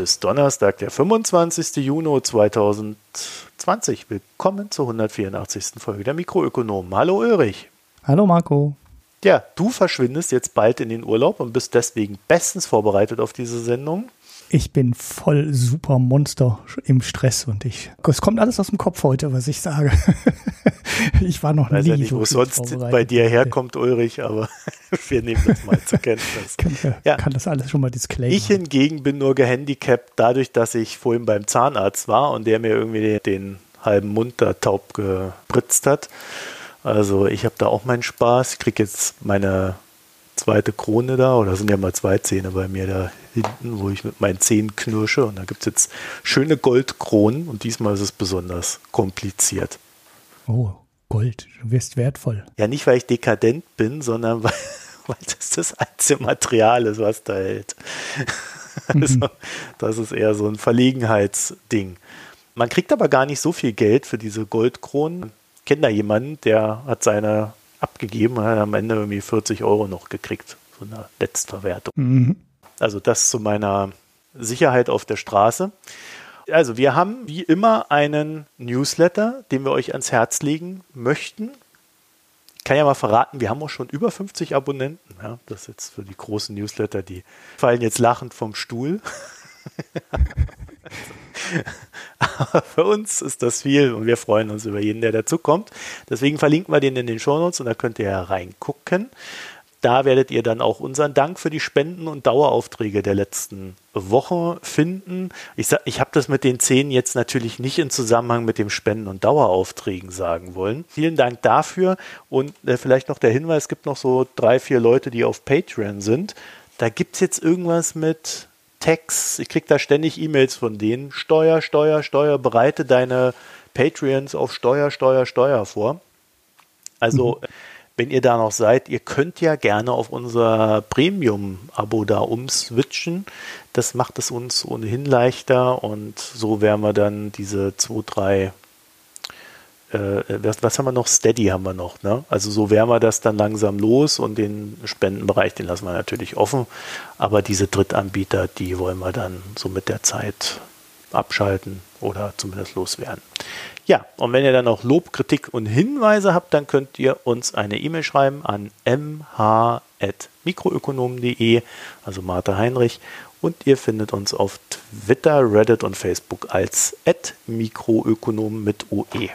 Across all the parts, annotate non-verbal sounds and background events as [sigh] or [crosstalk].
Heute ist Donnerstag, der 25. Juni 2020. Willkommen zur 184. Folge der Mikroökonomen. Hallo Ulrich. Hallo Marco. Ja, du verschwindest jetzt bald in den Urlaub und bist deswegen bestens vorbereitet auf diese Sendung. Ich bin voll super Monster im Stress und ich. Es kommt alles aus dem Kopf heute, was ich sage. [laughs] ich war noch Weiß nie ja nicht, so wo sonst bei dir herkommt, Ulrich, aber [laughs] wir nehmen das mal zur Kenntnis. [laughs] kann, ja. kann das alles schon mal disclaimen. Ich hingegen bin nur gehandicapt dadurch, dass ich vorhin beim Zahnarzt war und der mir irgendwie den halben Mund da taub gespritzt hat. Also ich habe da auch meinen Spaß. Ich kriege jetzt meine zweite Krone da, oder sind ja mal zwei Zähne bei mir da hinten, wo ich mit meinen Zähnen knirsche. Und da gibt es jetzt schöne Goldkronen und diesmal ist es besonders kompliziert. Oh, Gold, du wirst wertvoll. Ja, nicht weil ich dekadent bin, sondern [laughs] weil, weil das das einzige Material ist, was da hält. [laughs] Also, mhm. das ist eher so ein Verlegenheitsding. Man kriegt aber gar nicht so viel Geld für diese Goldkronen. Ich kenne da jemanden, der hat seine abgegeben und hat am Ende irgendwie 40 Euro noch gekriegt, so eine Letztverwertung. Mhm. Also das zu meiner Sicherheit auf der Straße. Also wir haben wie immer einen Newsletter, den wir euch ans Herz legen möchten. Ich kann ja mal verraten, wir haben auch schon über 50 Abonnenten. Ja, das ist jetzt für die großen Newsletter, die fallen jetzt lachend vom Stuhl. Aber [laughs] für uns ist das viel und wir freuen uns über jeden, der dazukommt. Deswegen verlinken wir den in den Shownotes und da könnt ihr reingucken. Da werdet ihr dann auch unseren Dank für die Spenden und Daueraufträge der letzten Woche finden. Ich, ich habe das mit den zehn jetzt natürlich nicht in Zusammenhang mit dem Spenden- und Daueraufträgen sagen wollen. Vielen Dank dafür und äh, vielleicht noch der Hinweis, es gibt noch so drei, vier Leute, die auf Patreon sind. Da gibt es jetzt irgendwas mit Tags, ich kriege da ständig E-Mails von denen. Steuer, Steuer, Steuer, bereite deine Patreons auf Steuer, Steuer, Steuer vor. Also, mhm. Wenn ihr da noch seid, ihr könnt ja gerne auf unser Premium-Abo da umswitchen. Das macht es uns ohnehin leichter und so werden wir dann diese zwei, drei äh, was, was, haben wir noch? Steady haben wir noch. Ne? Also so wären wir das dann langsam los und den Spendenbereich, den lassen wir natürlich offen. Aber diese Drittanbieter, die wollen wir dann so mit der Zeit abschalten oder zumindest loswerden. Ja, und wenn ihr dann noch Lob, Kritik und Hinweise habt, dann könnt ihr uns eine E-Mail schreiben an mh.mikroökonomen.de, also Martha Heinrich. Und ihr findet uns auf Twitter, Reddit und Facebook als mikroökonomen mit OE.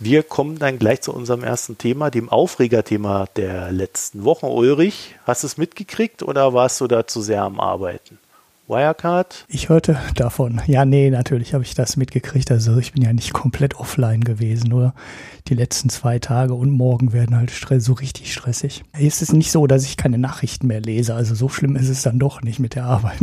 Wir kommen dann gleich zu unserem ersten Thema, dem Aufregerthema der letzten Wochen. Ulrich, hast du es mitgekriegt oder warst du da zu sehr am Arbeiten? Wirecard? Ich hörte davon. Ja, nee, natürlich habe ich das mitgekriegt. Also ich bin ja nicht komplett offline gewesen, nur die letzten zwei Tage und morgen werden halt so richtig stressig. Es ist nicht so, dass ich keine Nachrichten mehr lese. Also so schlimm ist es dann doch nicht mit der Arbeit.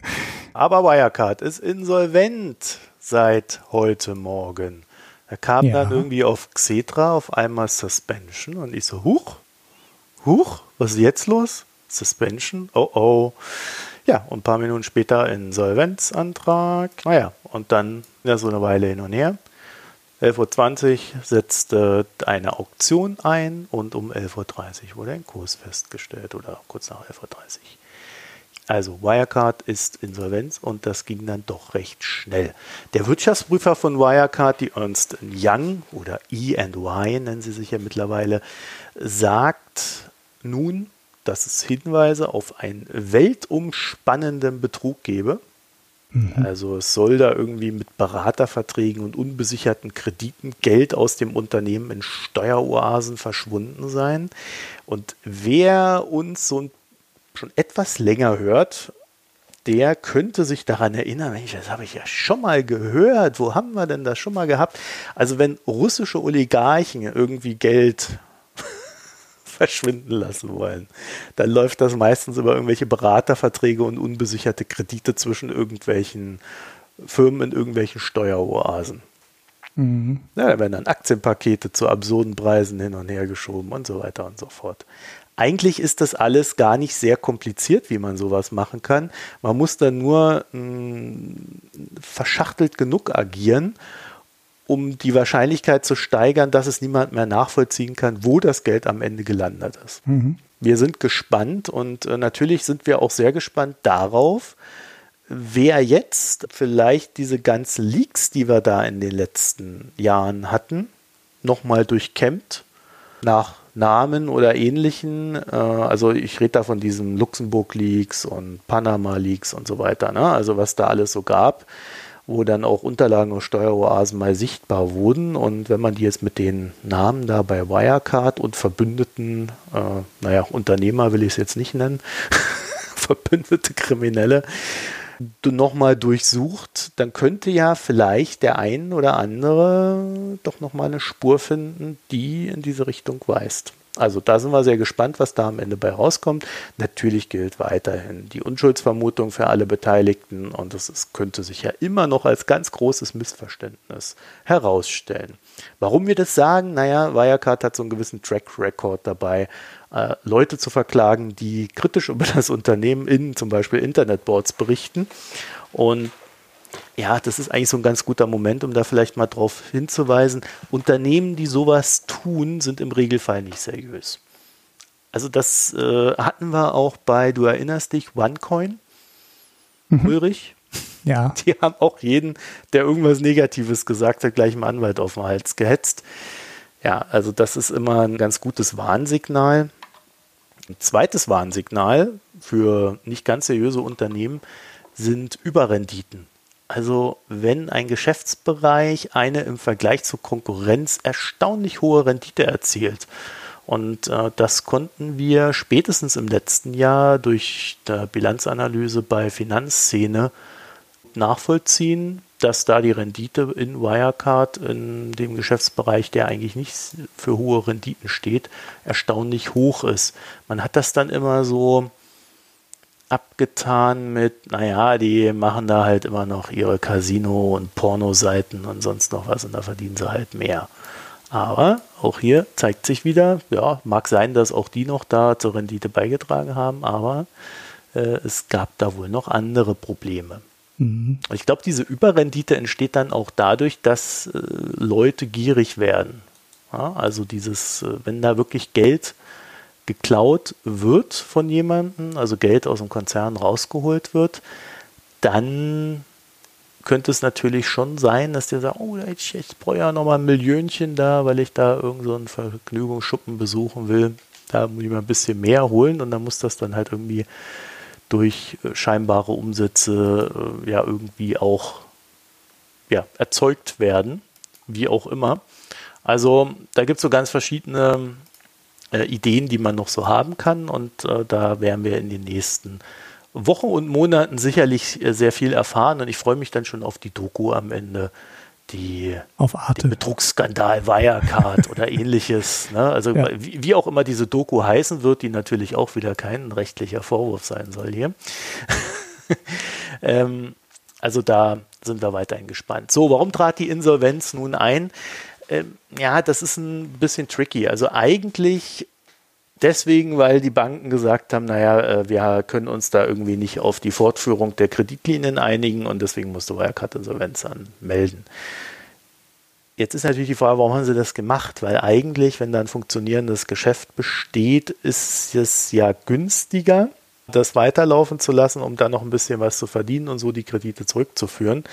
[laughs] Aber Wirecard ist insolvent seit heute Morgen. Er kam ja. dann irgendwie auf Xetra auf einmal Suspension und ich so, huch, huch, was ist jetzt los? Suspension, oh oh. Ja, und ein paar Minuten später Insolvenzantrag. Naja, und dann ja, so eine Weile hin und her. 11.20 Uhr setzte eine Auktion ein und um 11.30 Uhr wurde ein Kurs festgestellt oder kurz nach 11.30 Uhr. Also Wirecard ist insolvenz und das ging dann doch recht schnell. Der Wirtschaftsprüfer von Wirecard, die Ernst Young oder E&Y nennen sie sich ja mittlerweile, sagt nun, dass es Hinweise auf einen weltumspannenden Betrug gebe. Mhm. Also es soll da irgendwie mit Beraterverträgen und unbesicherten Krediten Geld aus dem Unternehmen in Steueroasen verschwunden sein. Und wer uns so ein schon etwas länger hört, der könnte sich daran erinnern, Mensch, das habe ich ja schon mal gehört. Wo haben wir denn das schon mal gehabt? Also wenn russische Oligarchen irgendwie Geld verschwinden lassen wollen, dann läuft das meistens über irgendwelche Beraterverträge und unbesicherte Kredite zwischen irgendwelchen Firmen in irgendwelchen Steueroasen. Mhm. Ja, da werden dann Aktienpakete zu absurden Preisen hin und her geschoben und so weiter und so fort. Eigentlich ist das alles gar nicht sehr kompliziert, wie man sowas machen kann. Man muss dann nur mh, hm, verschachtelt genug agieren, um die Wahrscheinlichkeit zu steigern, dass es niemand mehr nachvollziehen kann, wo das Geld am Ende gelandet ist. Mhm. Wir sind gespannt und äh, natürlich sind wir auch sehr gespannt darauf, wer jetzt vielleicht diese ganzen Leaks, die wir da in den letzten Jahren hatten, nochmal durchkämmt, nach Namen oder ähnlichen, äh, also ich rede da von diesen Luxemburg-Leaks und Panama-Leaks und so weiter, ne? also was da alles so gab, wo dann auch Unterlagen aus Steueroasen mal sichtbar wurden und wenn man die jetzt mit den Namen da bei Wirecard und Verbündeten, äh, naja, Unternehmer will ich es jetzt nicht nennen, [laughs] verbündete Kriminelle, nochmal durchsucht, dann könnte ja vielleicht der ein oder andere doch nochmal eine Spur finden, die in diese Richtung weist. Also da sind wir sehr gespannt, was da am Ende bei rauskommt. Natürlich gilt weiterhin die Unschuldsvermutung für alle Beteiligten und das könnte sich ja immer noch als ganz großes Missverständnis herausstellen. Warum wir das sagen? Naja, Wirecard hat so einen gewissen Track Record dabei, äh, Leute zu verklagen, die kritisch [laughs] über das Unternehmen in zum Beispiel Internetboards berichten. Und ja, das ist eigentlich so ein ganz guter Moment, um da vielleicht mal drauf hinzuweisen. Unternehmen, die sowas tun, sind im Regelfall nicht seriös. Also das äh, hatten wir auch bei, du erinnerst dich, OneCoin, mhm. Ulrich. [laughs] Ja. [laughs] Die haben auch jeden, der irgendwas Negatives gesagt hat, gleich einen Anwalt auf den Hals gehetzt. Ja, also das ist immer ein ganz gutes Warnsignal. Ein zweites Warnsignal für nicht ganz seriöse Unternehmen sind Überrenditen. Also wenn ein Geschäftsbereich eine im Vergleich zur Konkurrenz erstaunlich hohe Rendite erzielt. Und äh, das konnten wir spätestens im letzten Jahr durch die Bilanzanalyse bei Finanzszene nachvollziehen, dass da die Rendite in Wirecard, in dem Geschäftsbereich, der eigentlich nicht für hohe Renditen steht, erstaunlich hoch ist. Man hat das dann immer so abgetan mit, naja, die machen da halt immer noch ihre Casino- und Pornoseiten und sonst noch was und da verdienen sie halt mehr. Aber auch hier zeigt sich wieder, ja, mag sein, dass auch die noch da zur Rendite beigetragen haben, aber äh, es gab da wohl noch andere Probleme. Mhm. Ich glaube, diese Überrendite entsteht dann auch dadurch, dass äh, Leute gierig werden. Ja, also dieses, äh, wenn da wirklich Geld geklaut wird von jemandem, also Geld aus dem Konzern rausgeholt wird, dann könnte es natürlich schon sein, dass der sagt, oh, ich, ich brauche ja nochmal ein Millionchen da, weil ich da irgend so Vergnügungsschuppen besuchen will. Da muss ich mal ein bisschen mehr holen und dann muss das dann halt irgendwie durch äh, scheinbare Umsätze äh, ja irgendwie auch ja, erzeugt werden, wie auch immer. Also da gibt es so ganz verschiedene äh, Ideen, die man noch so haben kann. Und äh, da werden wir in den nächsten Wochen und Monaten sicherlich äh, sehr viel erfahren. Und ich freue mich dann schon auf die Doku am Ende. Die, auf Arte. Den Betrugsskandal Wirecard oder [laughs] ähnliches. Ne? Also ja. wie, wie, auch immer diese Doku heißen wird, die natürlich auch wieder kein rechtlicher Vorwurf sein soll hier. [laughs] ähm, also da sind wir weiterhin gespannt. So, warum trat die Insolvenz nun ein? Ähm, ja, das ist ein bisschen tricky. Also eigentlich deswegen, weil die Banken gesagt haben, naja, äh, wir können uns da irgendwie nicht auf die Fortführung der Kreditlinien einigen und deswegen musste Wirecard Insolvenz anmelden. Jetzt ist natürlich die Frage, warum haben sie das gemacht? Weil eigentlich, wenn da ein funktionierendes Geschäft besteht, ist es ja günstiger, das weiterlaufen zu lassen, um dann noch ein bisschen was zu verdienen und so die Kredite zurückzuführen.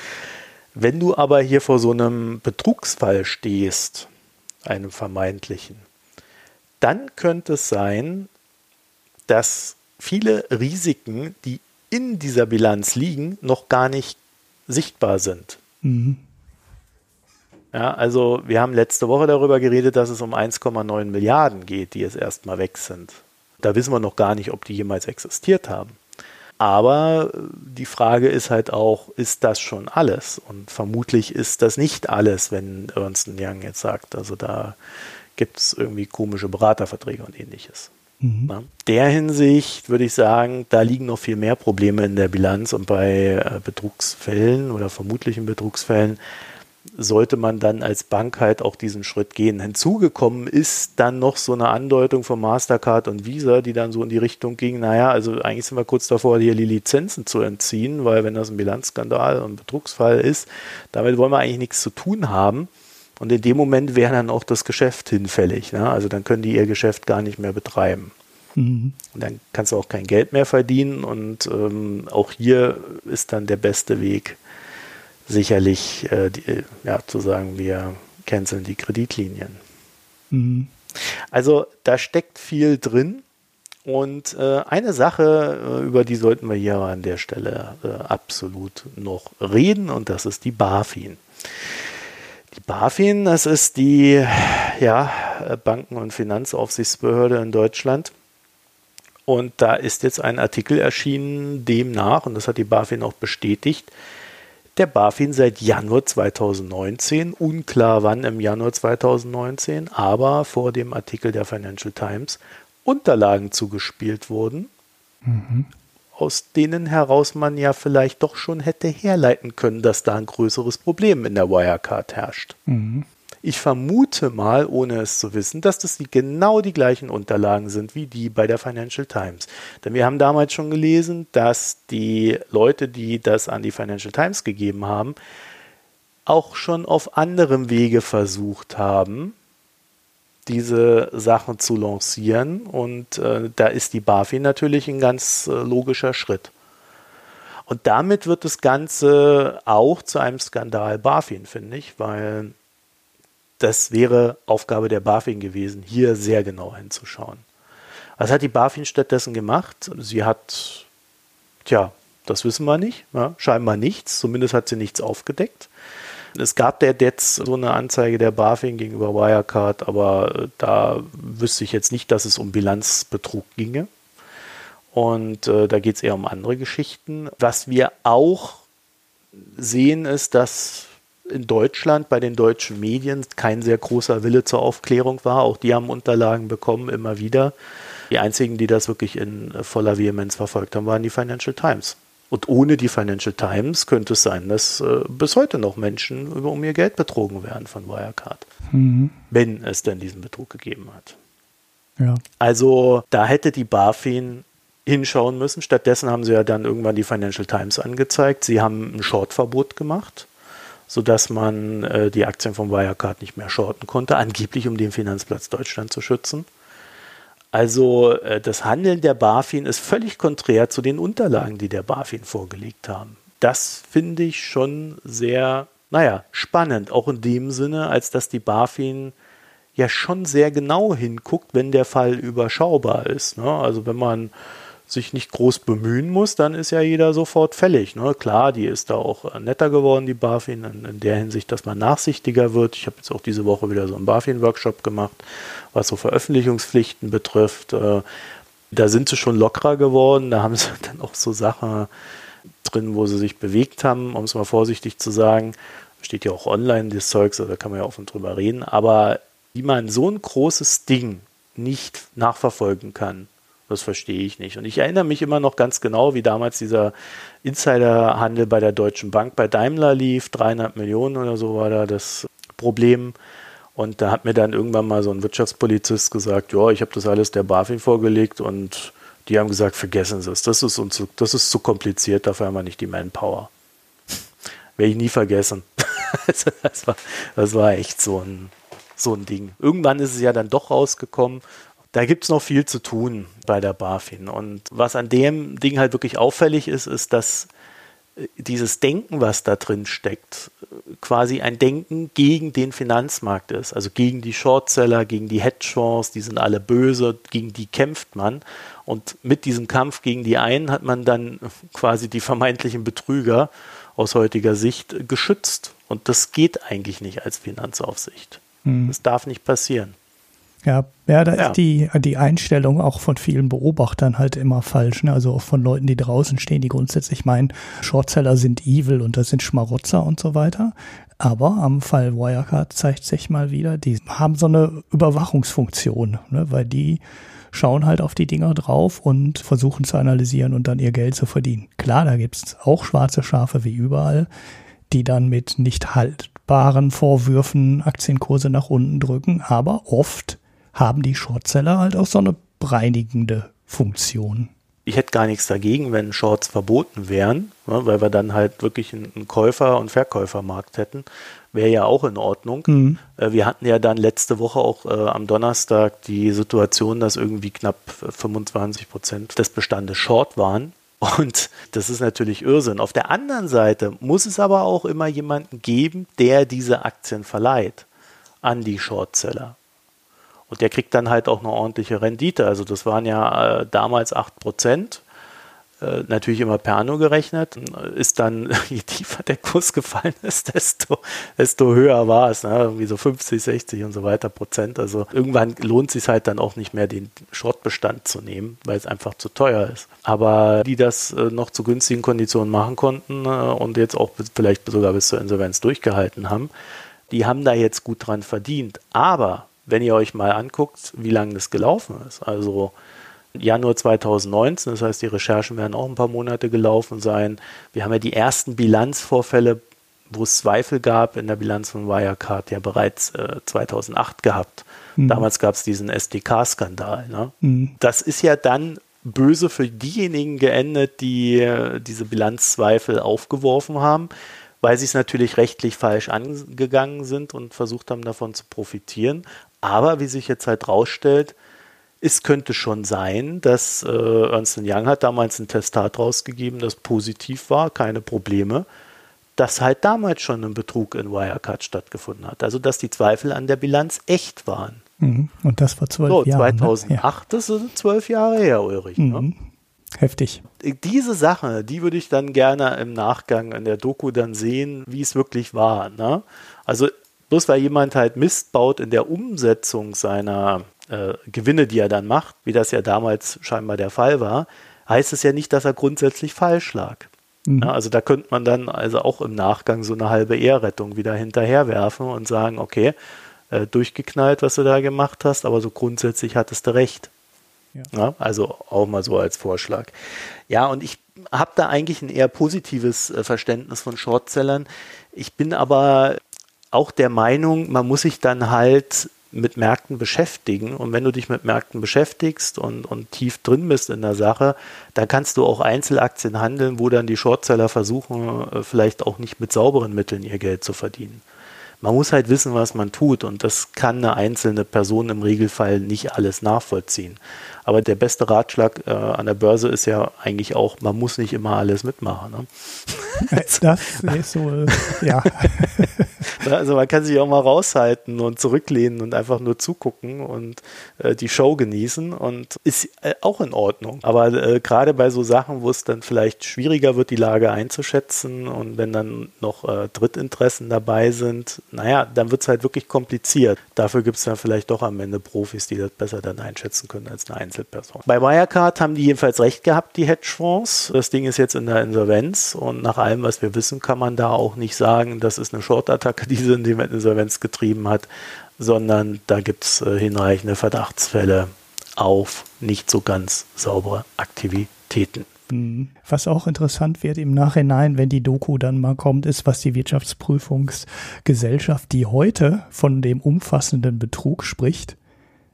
Wenn du aber hier vor so einem Betrugsfall stehst, einem vermeintlichen, dann könnte es sein, dass viele Risiken, die in dieser Bilanz liegen, noch gar nicht sichtbar sind. Mhm. Ja, also wir haben letzte Woche darüber geredet, dass es um 1,9 Milliarden geht, die jetzt erstmal weg sind. Da wissen wir noch gar nicht, ob die jemals existiert haben. Aber äh, die Frage ist halt auch, ist das schon alles? Und vermutlich ist das nicht alles, wenn Ernst Young jetzt sagt, also da gibt es irgendwie komische Beraterverträge und ähnliches. Mhm. Na, der Hinsicht würde ich sagen, da liegen noch viel mehr Probleme in der Bilanz und bei äh, Betrugsfällen oder vermutlichen Betrugsfällen sollte man dann als Bank halt auch diesen Schritt gehen. Hinzugekommen ist dann noch so eine Andeutung von Mastercard und Visa, die dann so in die Richtung ging, naja, also eigentlich sind wir kurz davor, hier die Lizenzen zu entziehen, weil wenn das ein Bilanzskandal und Betrugsfall ist, damit wollen wir eigentlich nichts zu tun haben. Und in dem Moment wäre dann auch das Geschäft hinfällig. Ne? Also dann können die ihr Geschäft gar nicht mehr betreiben. Mhm. Und dann kannst du auch kein Geld mehr verdienen und ähm, auch hier ist dann der beste Weg sicherlich äh, die, ja, zu sagen, wir canceln die Kreditlinien. Mhm. Also da steckt viel drin. Und äh, eine Sache, äh, über die sollten wir hier an der Stelle äh, absolut noch reden, und das ist die BaFin. Die BaFin, das ist die ja, Banken- und Finanzaufsichtsbehörde in Deutschland. Und da ist jetzt ein Artikel erschienen, demnach, und das hat die BaFin auch bestätigt, der BaFin seit Januar 2019, unklar wann im Januar 2019, aber vor dem Artikel der Financial Times Unterlagen zugespielt wurden, mhm. Aus denen heraus man ja vielleicht doch schon hätte herleiten können, dass da ein größeres Problem in der Wirecard herrscht. Mhm. Ich vermute mal, ohne es zu wissen, dass das die, genau die gleichen Unterlagen sind wie die bei der Financial Times. Denn wir haben damals schon gelesen, dass die Leute, die das an die Financial Times gegeben haben, auch schon auf anderem Wege versucht haben, diese Sachen zu lancieren. Und äh, da ist die BaFin natürlich ein ganz äh, logischer Schritt. Und damit wird das Ganze auch zu einem Skandal BaFin, finde ich, weil das wäre Aufgabe der BaFin gewesen, hier sehr genau hinzuschauen. Was hat die BaFin stattdessen gemacht? Sie hat, tja, das wissen wir nicht, ja, scheinbar nichts, zumindest hat sie nichts aufgedeckt. Es gab der jetzt so eine Anzeige der BaFin gegenüber Wirecard, aber äh, da wüsste ich jetzt nicht, dass es um Bilanzbetrug ginge. Und äh, da geht es eher um andere Geschichten. Was wir auch sehen, ist, dass in Deutschland bei den deutschen Medien kein sehr großer Wille zur Aufklärung war. Auch die haben Unterlagen bekommen, immer wieder. Die einzigen, die das wirklich in voller Vehemenz verfolgt haben, waren die Financial Times. Und ohne die Financial Times könnte es sein, dass äh, bis heute noch Menschen über, um ihr Geld betrogen werden von Wirecard. Mhm. Wenn es denn diesen Betrug gegeben hat. Ja. Also da hätte die BaFin hinschauen müssen. Stattdessen haben sie ja dann irgendwann die Financial Times angezeigt. Sie haben ein Shortverbot gemacht, sodass man äh, die Aktien von Wirecard nicht mehr shorten konnte, angeblich um den Finanzplatz Deutschland zu schützen. Also äh, das Handeln der BaFin ist völlig konträr zu den Unterlagen, die der BaFin vorgelegt haben. Das finde ich schon sehr, naja, spannend, auch in dem Sinne, als dass die BaFin ja schon sehr genau hinguckt, wenn der Fall überschaubar ist. Ne? Also wenn man sich nicht groß bemühen muss, dann ist ja jeder sofort fällig. Ne? Klar, die ist da auch netter geworden, die BaFin, in, in der Hinsicht, dass man nachsichtiger wird. Ich habe jetzt auch diese Woche wieder so einen BaFin-Workshop gemacht, was so Veröffentlichungspflichten betrifft. Äh, da sind sie schon lockerer geworden. Da haben [laughs] sie dann auch so Sachen drin, wo sie sich bewegt haben, um es mal vorsichtig zu sagen. Steht ja auch online, das Zeugs, also da kann man ja offen drüber reden. Aber wie man so ein großes Ding nicht nachverfolgen kann, das verstehe ich nicht. Und ich erinnere mich immer noch ganz genau, wie damals dieser Insiderhandel bei der Deutschen Bank bei Daimler lief. 300 Millionen oder so war da das Problem. Und da hat mir dann irgendwann mal so ein Wirtschaftspolizist gesagt, ja, ich habe das alles der BaFin vorgelegt und die haben gesagt, vergessen Sie es, das ist, uns zu, das ist zu kompliziert, dafür haben wir nicht die Manpower. [laughs] Werde ich nie vergessen. [laughs] das, war, das war echt so ein, so ein Ding. Irgendwann ist es ja dann doch rausgekommen da gibt es noch viel zu tun bei der BaFin. Und was an dem Ding halt wirklich auffällig ist, ist, dass äh, dieses Denken, was da drin steckt, quasi ein Denken gegen den Finanzmarkt ist. Also gegen die Shortseller, gegen die Hedgefonds, die sind alle böse, gegen die kämpft man. Und mit diesem Kampf gegen die einen hat man dann [laughs] quasi die vermeintlichen Betrüger aus heutiger Sicht geschützt. Und das geht eigentlich nicht als Finanzaufsicht. Hm. Das darf nicht passieren. Ja, ja, da ja. ist die, die Einstellung auch von vielen Beobachtern halt immer falsch. Ne? Also auch von Leuten, die draußen stehen, die grundsätzlich meinen, Shortseller sind evil und das sind Schmarotzer und so weiter. Aber am Fall Wirecard zeigt sich mal wieder, die haben so eine Überwachungsfunktion, ne? weil die schauen halt auf die Dinger drauf und versuchen zu analysieren und dann ihr Geld zu verdienen. Klar, da gibt's auch schwarze Schafe wie überall, die dann mit nicht haltbaren Vorwürfen Aktienkurse nach unten drücken, aber oft haben die Shortseller halt auch so eine bereinigende Funktion. ich hätte gar nichts dagegen, wenn Shorts verboten wären, ne, weil wir dann halt wirklich einen Käufer- und Verkäufermarkt hätten. Wäre ja auch in Ordnung. Mhm. Äh, wir hatten ja dann letzte Woche auch äh, am Donnerstag die Situation, dass irgendwie knapp 25 Prozent des Bestandes Short waren. Und das ist natürlich Irrsinn. Auf der anderen Seite muss es aber auch immer jemanden geben, der diese Aktien verleiht an die Shortseller. Und der kriegt dann halt auch eine ordentliche Rendite. Also das waren ja äh, damals 8 Prozent. Äh, natürlich immer per Anno gerechnet. Ist dann, [laughs] je tiefer der Kurs gefallen ist, desto, desto höher war es. Ne? Irgendwie so 50, 60 und so weiter Prozent. Also irgendwann lohnt es sich halt dann auch nicht mehr, den Shortbestand zu nehmen, weil es einfach zu teuer ist. Aber die das äh, noch zu günstigen Konditionen machen konnten äh, und jetzt auch vielleicht sogar bis zur Insolvenz durchgehalten haben, die haben da jetzt gut dran verdient. Aber wenn ihr euch mal anguckt, wie lange das gelaufen ist. Also Januar 2019, das heißt, die Recherchen werden auch ein paar Monate gelaufen sein. Wir haben ja die ersten Bilanzvorfälle, wo es Zweifel gab in der Bilanz von Wirecard, ja bereits äh, 2008 gehabt. Mhm. Damals gab es diesen SDK-Skandal. Ne? Mhm. Das ist ja dann böse für diejenigen geendet, die äh, diese Bilanzzweifel aufgeworfen haben weil sie es natürlich rechtlich falsch angegangen sind und versucht haben, davon zu profitieren. Aber wie sich jetzt halt rausstellt, es könnte schon sein, dass äh, Ernst Young hat damals ein Testat rausgegeben, das positiv war, keine Probleme, dass halt damals schon ein Betrug in Wirecard stattgefunden hat. Also dass die Zweifel an der Bilanz echt waren. Mhm. Und das war zwölf so, Jahre. 2008, ne? ja. das sind zwölf Jahre her, Ulrich. Ne? Mhm. Ne? Heftig. Diese Sache, die würde ich dann gerne im Nachgang in der Doku dann sehen, wie es wirklich war. Ne? Also bloß weil jemand halt Mist baut in der Umsetzung seiner äh, Gewinne, die er dann macht, wie das ja damals scheinbar der Fall war, heißt es ja nicht, dass er grundsätzlich falsch lag. Mhm. Ja, also da könnte man dann also auch im Nachgang so eine halbe Ehrrettung wieder hinterherwerfen und sagen, okay, äh, durchgeknallt, was du da gemacht hast, aber so grundsätzlich hattest du recht. Ja. ja. also auch mal so als Vorschlag. Ja, und ich habe da eigentlich ein eher positives äh, Verständnis von Shortsellern. Ich bin aber auch der Meinung, man muss sich dann halt mit Märkten beschäftigen. Und wenn du dich mit Märkten beschäftigst und, und tief drin bist in der Sache, dann kannst du auch Einzelaktien handeln, wo dann die Shortseller versuchen, äh, vielleicht auch nicht mit sauberen Mitteln ihr Geld zu verdienen. Man muss halt wissen, was man tut und das kann eine einzelne Person im Regelfall nicht alles nachvollziehen. Aber der beste Ratschlag äh, an der Börse ist ja eigentlich auch, man muss nicht immer alles mitmachen. Ne? [laughs] [laughs] Das ist so, ja. [laughs] Also man kann sich auch mal raushalten und zurücklehnen und einfach nur zugucken und äh, die Show genießen und ist äh, auch in Ordnung. Aber äh, gerade bei so Sachen, wo es dann vielleicht schwieriger wird, die Lage einzuschätzen und wenn dann noch äh, Drittinteressen dabei sind, naja, dann wird es halt wirklich kompliziert. Dafür gibt es dann vielleicht doch am Ende Profis, die das besser dann einschätzen können als eine Einzelperson. Bei Wirecard haben die jedenfalls recht gehabt, die Hedgefonds. Das Ding ist jetzt in der Insolvenz und nach allem, was wir wissen, kann man da auch nicht sagen, das ist eine Short-Attacke, die diese in die Insolvenz getrieben hat, sondern da gibt es äh, hinreichende Verdachtsfälle auf nicht so ganz saubere Aktivitäten. Mhm. Was auch interessant wird im Nachhinein, wenn die Doku dann mal kommt, ist, was die Wirtschaftsprüfungsgesellschaft, die heute von dem umfassenden Betrug spricht,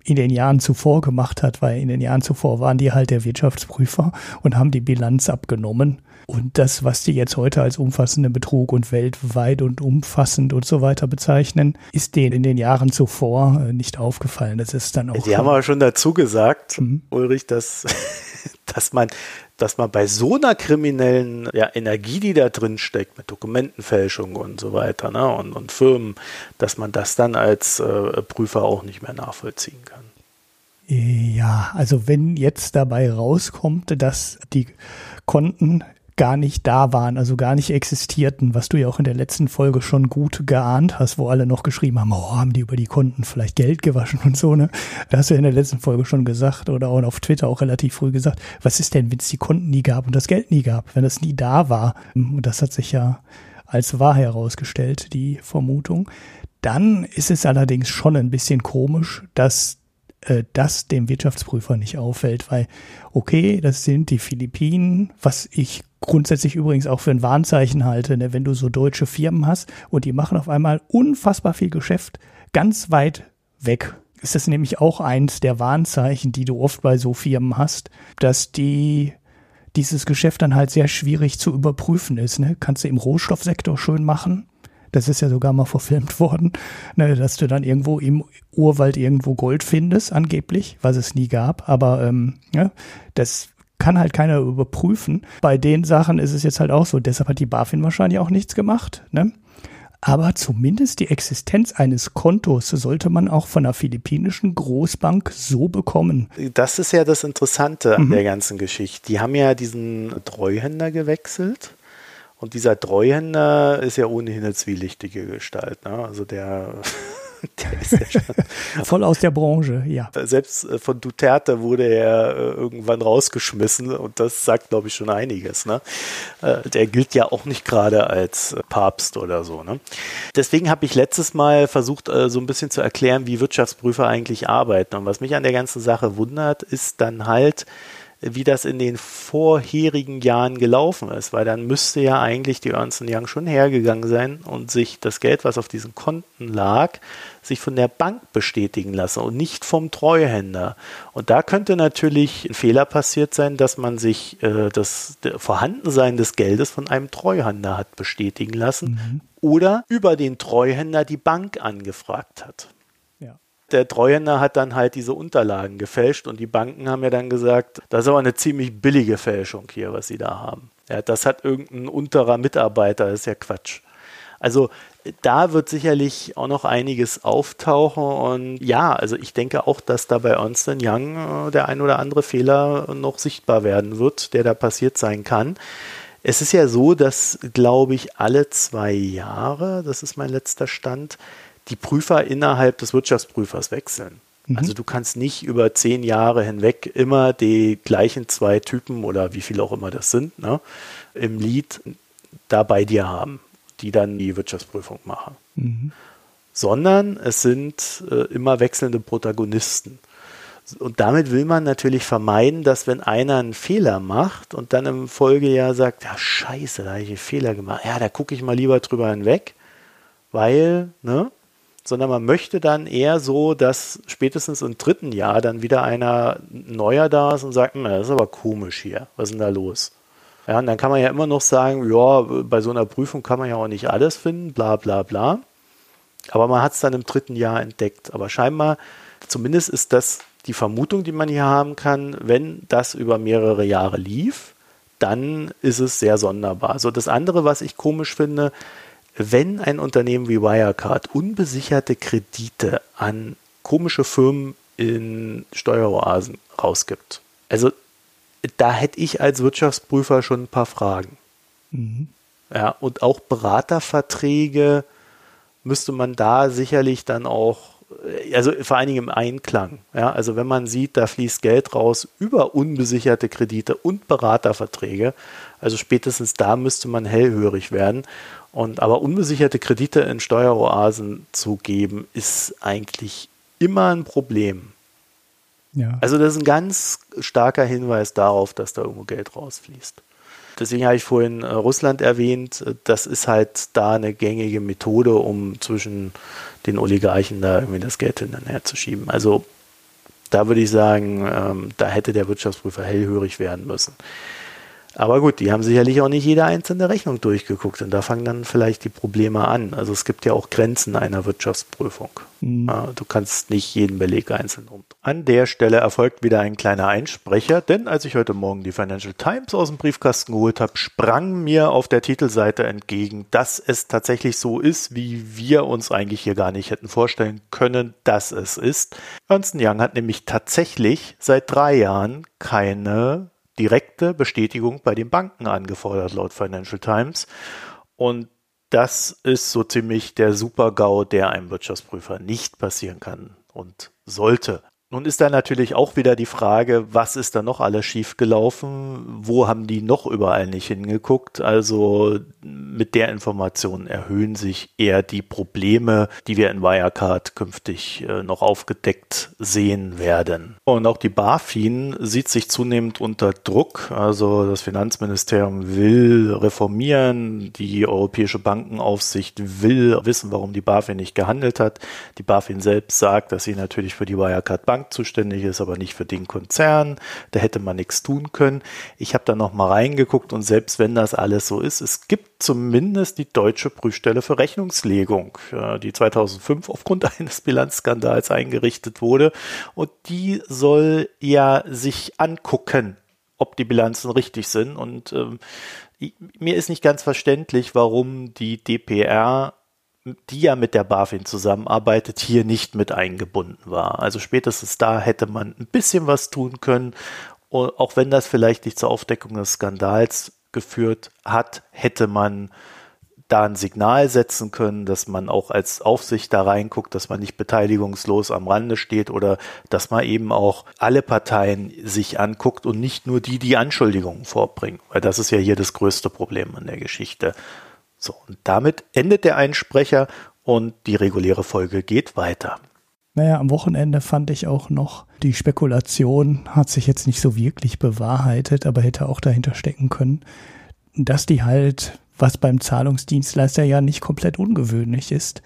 in den Jahren zuvor gemacht hat, weil in den Jahren zuvor waren die halt der Wirtschaftsprüfer und haben die Bilanz abgenommen und das, was die jetzt heute als umfassenden Betrug und weltweit und umfassend und so weiter bezeichnen, ist denen in den Jahren zuvor äh, nicht aufgefallen. Das ist dann auch. Sie haben aber schon dazu gesagt, mhm. Ulrich, dass, [laughs] dass man, dass man bei so einer kriminellen ja, Energie, die da drin steckt, mit Dokumentenfälschung und so weiter, ne, und, und Firmen, dass man das dann als äh, Prüfer auch nicht mehr nachvollziehen kann. Ja, also wenn jetzt dabei rauskommt, dass die Konten gar nicht da waren, also gar nicht existierten, was du ja auch in der letzten Folge schon gut geahnt hast, wo alle noch geschrieben haben, oh, haben die über die Konten vielleicht Geld gewaschen und so, ne? Da hast du ja in der letzten Folge schon gesagt oder auch auf Twitter auch relativ früh gesagt, was ist denn, wenn es die Konten nie gab und das Geld nie gab, wenn es nie da war? Und das hat sich ja als wahr herausgestellt, die Vermutung. Dann ist es allerdings schon ein bisschen komisch, dass äh, das dem Wirtschaftsprüfer nicht auffällt, weil, okay, das sind die Philippinen, was ich grundsätzlich übrigens auch für ein Warnzeichen halte, ne? wenn du so deutsche Firmen hast und die machen auf einmal unfassbar viel Geschäft ganz weit weg. Ist das nämlich auch eins der Warnzeichen, die du oft bei so Firmen hast, dass die dieses Geschäft dann halt sehr schwierig zu überprüfen ist. Ne? Kannst du im Rohstoffsektor schön machen. Das ist ja sogar mal verfilmt [laughs] worden, ne, dass du dann irgendwo im Urwald irgendwo Gold findest, angeblich, was es nie gab. Aber ähm, ja, das kann halt keiner überprüfen. Bei den Sachen ist es jetzt halt auch so. Deshalb hat die BaFin wahrscheinlich auch nichts gemacht. Ne? Aber zumindest die Existenz eines Kontos sollte man auch von einer philippinischen Großbank so bekommen. Das ist ja das Interessante an mhm. der ganzen Geschichte. Die haben ja diesen Treuhänder gewechselt. Und dieser Treuhänder ist ja ohnehin eine zwielichtige Gestalt. Ne? Also der [laughs] der ist ja schon [laughs] voll aus der Branche, ja. Selbst äh, von Duterte wurde er äh, irgendwann rausgeschmissen und das sagt, glaube ich, schon einiges. Ne? Äh, der gilt ja auch nicht gerade als Papst oder so. Ne? Deswegen habe ich letztes Mal versucht, so ein bisschen zu erklären, wie Wirtschaftsprüfer eigentlich arbeiten. Und was mich an der ganzen Sache wundert, ist dann halt, wie das in den vorherigen Jahren gelaufen ist, weil dann müsste ja eigentlich die Ernst Young schon hergegangen sein und sich das Geld, was auf diesen Konten lag, sich von der Bank bestätigen lassen und nicht vom Treuhänder. Und da könnte natürlich ein Fehler passiert sein, dass man sich äh, das Vorhandensein des Geldes von einem Treuhänder hat bestätigen lassen mhm. oder über den Treuhänder die Bank angefragt hat der Treuhänder hat dann halt diese Unterlagen gefälscht und die Banken haben ja dann gesagt, das ist aber eine ziemlich billige Fälschung hier, was sie da haben. Ja, das hat irgendein unterer Mitarbeiter, das ist ja Quatsch. Also da wird sicherlich auch noch einiges auftauchen und ja, also ich denke auch, dass da bei Ernst Young äh, der ein oder andere Fehler noch sichtbar werden wird, der da passiert sein kann. Es ist ja so, dass, glaube ich, alle zwei Jahre, das ist mein letzter Stand, die Prüfer innerhalb des Wirtschaftsprüfers wechseln. Mhm. Also du kannst nicht über zehn Jahre hinweg immer die gleichen zwei Typen oder wie viel auch immer das sind, ne, im Lied da bei dir haben, die dann die Wirtschaftsprüfung machen. Mhm. Sondern es sind äh, immer wechselnde Protagonisten. Und damit will man natürlich vermeiden, dass wenn einer einen Fehler macht und dann im Folgejahr sagt, ja scheiße, da habe ich einen Fehler gemacht, ja, da gucke ich mal lieber drüber hinweg, weil, ne, sondern man möchte dann eher so, dass spätestens im dritten Jahr dann wieder einer neuer da ist und sagt, das ist aber komisch hier, was ist denn da los? Ja, und dann kann man ja immer noch sagen, ja, bei so einer Prüfung kann man ja auch nicht alles finden, bla bla bla. Aber man hat es dann im dritten Jahr entdeckt. Aber scheinbar, zumindest ist das die Vermutung, die man hier haben kann, wenn das über mehrere Jahre lief, dann ist es sehr sonderbar. So, also das andere, was ich komisch finde, wenn ein Unternehmen wie Wirecard unbesicherte Kredite an komische Firmen in Steueroasen rausgibt, also da hätte ich als Wirtschaftsprüfer schon ein paar Fragen. Mhm. Ja, und auch Beraterverträge müsste man da sicherlich dann auch, also vor allen Dingen im Einklang. Ja, also wenn man sieht, da fließt Geld raus über unbesicherte Kredite und Beraterverträge, also spätestens da müsste man hellhörig werden. Und aber unbesicherte Kredite in Steueroasen zu geben, ist eigentlich immer ein Problem. Ja. Also das ist ein ganz starker Hinweis darauf, dass da irgendwo Geld rausfließt. Deswegen habe ich vorhin äh, Russland erwähnt. Das ist halt da eine gängige Methode, um zwischen den Oligarchen da irgendwie das Geld hin und her zu schieben. Also da würde ich sagen, ähm, da hätte der Wirtschaftsprüfer hellhörig werden müssen. Aber gut, die haben sicherlich auch nicht jede einzelne Rechnung durchgeguckt und da fangen dann vielleicht die Probleme an. Also es gibt ja auch Grenzen einer Wirtschaftsprüfung. Mhm. Du kannst nicht jeden Beleg einzeln um. An der Stelle erfolgt wieder ein kleiner Einsprecher, denn als ich heute Morgen die Financial Times aus dem Briefkasten geholt habe, sprang mir auf der Titelseite entgegen, dass es tatsächlich so ist, wie wir uns eigentlich hier gar nicht hätten vorstellen können, dass es ist. Ernst Young hat nämlich tatsächlich seit drei Jahren keine direkte Bestätigung bei den Banken angefordert, laut Financial Times. Und das ist so ziemlich der Super-GAU, der einem Wirtschaftsprüfer nicht passieren kann und sollte. Nun ist da natürlich auch wieder die Frage, was ist da noch alles schiefgelaufen? Wo haben die noch überall nicht hingeguckt? Also mit der Information erhöhen sich eher die Probleme, die wir in Wirecard künftig äh, noch aufgedeckt sehen werden. Und auch die BaFin sieht sich zunehmend unter Druck. Also das Finanzministerium will reformieren, die Europäische Bankenaufsicht will wissen, warum die BaFin nicht gehandelt hat. Die BaFin selbst sagt, dass sie natürlich für die Wirecard Bank Bank zuständig ist, aber nicht für den Konzern. Da hätte man nichts tun können. Ich habe da noch mal reingeguckt und selbst wenn das alles so ist, es gibt zumindest die deutsche Prüfstelle für Rechnungslegung, die 2005 aufgrund [laughs] eines Bilanzskandals eingerichtet wurde und die soll ja sich angucken, ob die Bilanzen richtig sind und ähm, mir ist nicht ganz verständlich, warum die DPR die ja mit der BaFin zusammenarbeitet, hier nicht mit eingebunden war. Also spätestens da hätte man ein bisschen was tun können. Auch wenn das vielleicht nicht zur Aufdeckung des Skandals geführt hat, hätte man da ein Signal setzen können, dass man auch als Aufsicht da reinguckt, dass man nicht beteiligungslos am Rande steht oder dass man eben auch alle Parteien sich anguckt und nicht nur die, die Anschuldigungen vorbringen. Weil das ist ja hier das größte Problem an der Geschichte. So, und damit endet der Einsprecher und die reguläre Folge geht weiter. Naja, am Wochenende fand ich auch noch, die Spekulation hat sich jetzt nicht so wirklich bewahrheitet, aber hätte auch dahinter stecken können, dass die halt, was beim Zahlungsdienstleister ja nicht komplett ungewöhnlich ist,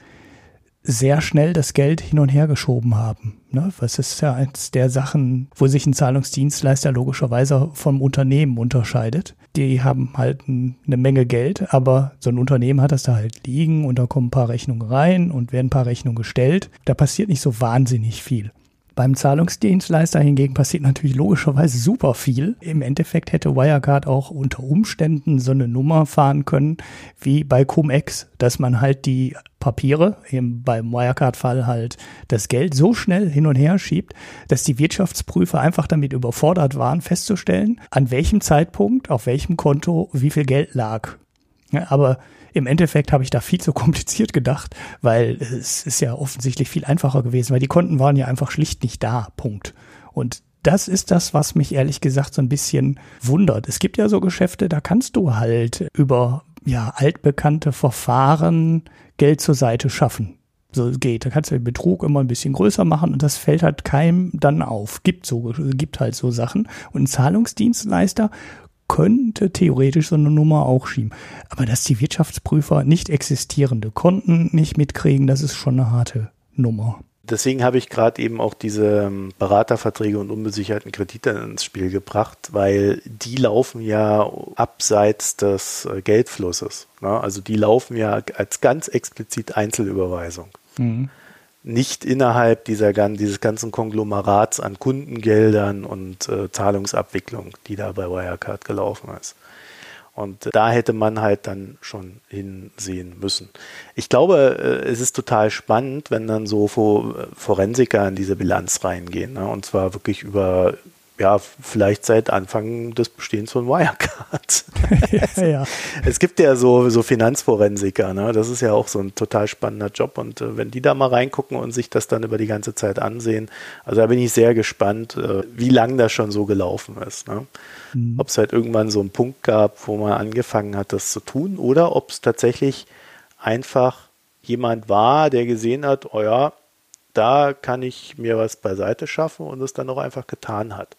sehr schnell das Geld hin und her geschoben haben. Ne? Was ist ja eins der Sachen, wo sich ein Zahlungsdienstleister logischerweise vom Unternehmen unterscheidet. Die haben halt eine Menge Geld, aber so ein Unternehmen hat das da halt liegen und da kommen ein paar Rechnungen rein und werden ein paar Rechnungen gestellt. Da passiert nicht so wahnsinnig viel. Beim Zahlungsdienstleister hingegen passiert natürlich logischerweise super viel. Im Endeffekt hätte Wirecard auch unter Umständen so eine Nummer fahren können wie bei Cum-Ex, dass man halt die Papiere, eben beim Wirecard-Fall halt das Geld so schnell hin und her schiebt, dass die Wirtschaftsprüfer einfach damit überfordert waren, festzustellen, an welchem Zeitpunkt, auf welchem Konto wie viel Geld lag. Aber im Endeffekt habe ich da viel zu [laughs] kompliziert gedacht, weil es ist ja offensichtlich viel einfacher gewesen, weil die Konten waren ja einfach schlicht nicht da. Punkt. Und das ist das, was mich ehrlich gesagt so ein bisschen wundert. Es gibt ja so Geschäfte, da kannst du halt über ja, altbekannte Verfahren Geld zur Seite schaffen. So geht. Da kannst du den Betrug immer ein bisschen größer machen und das fällt halt keinem dann auf. Gibt so, gibt halt so Sachen. Und ein Zahlungsdienstleister könnte theoretisch so eine Nummer auch schieben. Aber dass die Wirtschaftsprüfer nicht existierende Konten nicht mitkriegen, das ist schon eine harte Nummer. Deswegen habe ich gerade eben auch diese ähm, Beraterverträge und unbesicherten Kredite ins Spiel gebracht, weil die laufen ja abseits des äh, Geldflusses. Ne? Also die laufen ja als ganz explizit Einzelüberweisung. Mhm nicht innerhalb dieser, dieses ganzen Konglomerats an Kundengeldern und äh, Zahlungsabwicklung, die da bei Wirecard gelaufen ist. Und da hätte man halt dann schon hinsehen müssen. Ich glaube, äh, es ist total spannend, wenn dann so Forensiker in diese Bilanz reingehen. Ne? Und zwar wirklich über ja, vielleicht seit Anfang des Bestehens von Wirecard. [laughs] ja, [laughs] ja. Es gibt ja so, so Finanzforensiker, ne? das ist ja auch so ein total spannender Job und äh, wenn die da mal reingucken und sich das dann über die ganze Zeit ansehen, also da bin ich sehr gespannt, äh, wie lang das schon so gelaufen ist. Ne? Mhm. Ob es halt irgendwann so einen Punkt gab, wo man angefangen hat, das zu tun oder ob es tatsächlich einfach jemand war, der gesehen hat, oh ja, da kann ich mir was beiseite schaffen und es dann auch einfach getan hat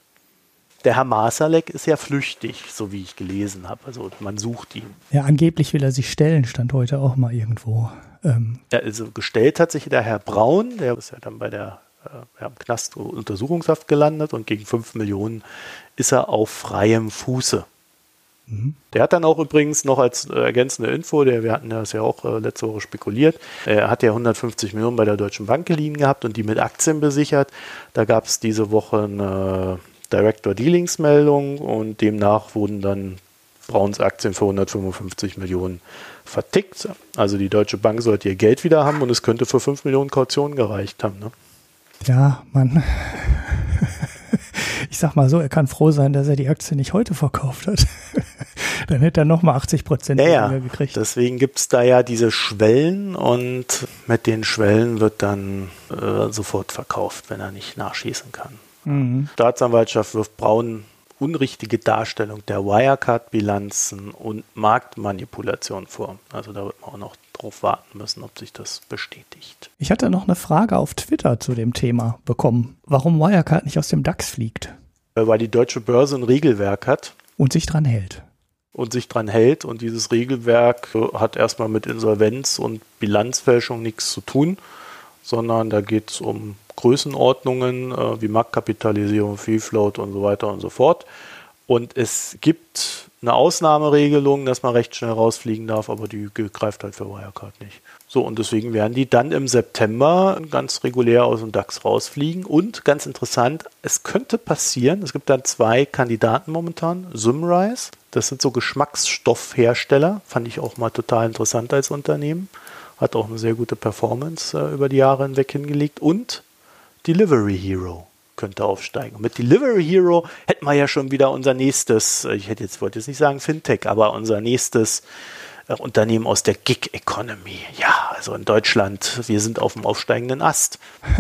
der Herr Masalek ist ja flüchtig, so wie ich gelesen habe. Also man sucht ihn. Ja, angeblich will er sich stellen, stand heute auch mal irgendwo. Ähm. Ja, also gestellt hat sich der Herr Braun, der ist ja dann bei der äh, ja, Knast Untersuchungshaft gelandet und gegen 5 Millionen ist er auf freiem Fuße. Mhm. Der hat dann auch übrigens noch als äh, ergänzende Info, der, wir hatten das ja auch äh, letzte Woche spekuliert, er hat ja 150 Millionen bei der Deutschen Bank geliehen gehabt und die mit Aktien besichert. Da gab es diese Woche eine Director Dealings Meldung und demnach wurden dann Brauns Aktien für 155 Millionen vertickt. Also die Deutsche Bank sollte ihr Geld wieder haben und es könnte für 5 Millionen Kaution gereicht haben. Ne? Ja, Mann. [laughs] Ich sag mal so, er kann froh sein, dass er die Aktie nicht heute verkauft hat. [laughs] Dann hätte er nochmal 80 Prozent ja, gekriegt. Deswegen gibt es da ja diese Schwellen und mit den Schwellen wird dann äh, sofort verkauft, wenn er nicht nachschießen kann. Mhm. Staatsanwaltschaft wirft Braun unrichtige Darstellung der Wirecard-Bilanzen und Marktmanipulation vor. Also da wird man auch noch drauf warten müssen, ob sich das bestätigt. Ich hatte noch eine Frage auf Twitter zu dem Thema bekommen, warum Wirecard nicht aus dem DAX fliegt. Äh, weil die deutsche Börse ein Regelwerk hat. Und sich dran hält. Und sich dran hält. Und dieses Regelwerk hat erstmal mit Insolvenz und Bilanzfälschung nichts zu tun sondern da geht es um Größenordnungen äh, wie Marktkapitalisierung, Free Float und so weiter und so fort. Und es gibt eine Ausnahmeregelung, dass man recht schnell rausfliegen darf, aber die greift halt für Wirecard nicht. So, und deswegen werden die dann im September ganz regulär aus dem DAX rausfliegen. Und ganz interessant, es könnte passieren, es gibt dann zwei Kandidaten momentan, Sumrise, das sind so Geschmacksstoffhersteller, fand ich auch mal total interessant als Unternehmen, hat auch eine sehr gute Performance äh, über die Jahre hinweg hingelegt und Delivery Hero könnte aufsteigen. Und mit Delivery Hero hätten wir ja schon wieder unser nächstes, äh, ich hätte jetzt wollte jetzt nicht sagen Fintech, aber unser nächstes äh, Unternehmen aus der Gig Economy. Ja, also in Deutschland, wir sind auf dem aufsteigenden Ast. [laughs]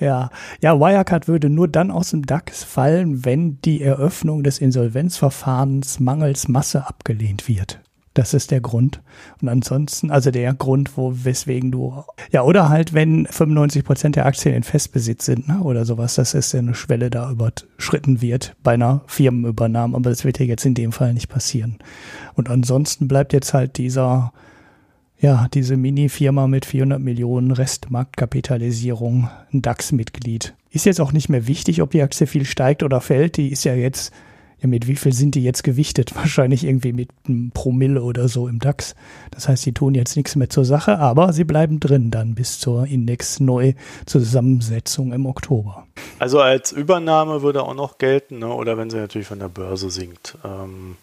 ja, ja, Wirecard würde nur dann aus dem DAX fallen, wenn die Eröffnung des Insolvenzverfahrens mangels Masse abgelehnt wird. Das ist der Grund. Und ansonsten, also der Grund, wo, weswegen du, ja, oder halt, wenn 95 Prozent der Aktien in Festbesitz sind, ne, oder sowas, das ist ja eine Schwelle da überschritten wird bei einer Firmenübernahme. Aber das wird ja jetzt in dem Fall nicht passieren. Und ansonsten bleibt jetzt halt dieser, ja, diese Mini-Firma mit 400 Millionen Restmarktkapitalisierung, ein DAX-Mitglied. Ist jetzt auch nicht mehr wichtig, ob die Aktie viel steigt oder fällt. Die ist ja jetzt ja, mit wie viel sind die jetzt gewichtet? [laughs] Wahrscheinlich irgendwie mit einem Promille oder so im DAX. Das heißt, sie tun jetzt nichts mehr zur Sache, aber sie bleiben drin dann bis zur Index-Neuzusammensetzung im Oktober. Also als Übernahme würde auch noch gelten, ne? oder wenn sie natürlich von der Börse sinkt. Ähm,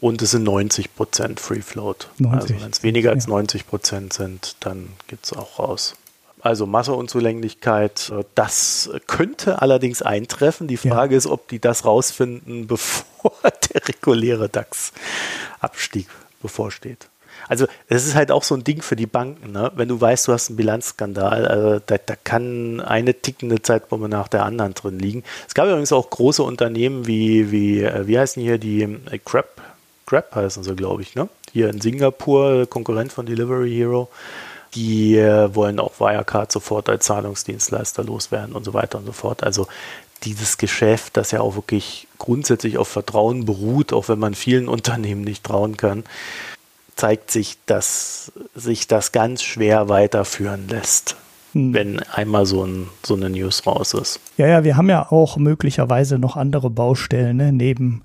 und es sind 90 Prozent Free Float. 90, also wenn es weniger als ja. 90 Prozent sind, dann geht es auch raus. Also Masseunzulänglichkeit, äh, das könnte allerdings eintreffen. Die Frage ja. ist, ob die das rausfinden, [laughs] bevor der reguläre DAX-Abstieg bevorsteht. Also es ist halt auch so ein Ding für die Banken, ne? wenn du weißt, du hast einen Bilanzskandal, also da, da, kann eine tickende Zeitbombe nach der anderen drin liegen. Es gab übrigens auch große Unternehmen wie, wie, äh, wie heißen hier die äh, Grab, Grab heißen sie, glaube ich, ne? Hier in Singapur, Konkurrent von Delivery Hero die wollen auch Wirecard sofort als Zahlungsdienstleister loswerden und so weiter und so fort. Also dieses Geschäft, das ja auch wirklich grundsätzlich auf Vertrauen beruht, auch wenn man vielen [laughs] Unternehmen nicht trauen kann, zeigt sich, dass sich das ganz schwer weiterführen lässt, hm. wenn einmal so, ein, so eine News raus ist. Ja, ja, wir haben ja auch möglicherweise noch andere Baustellen ne, neben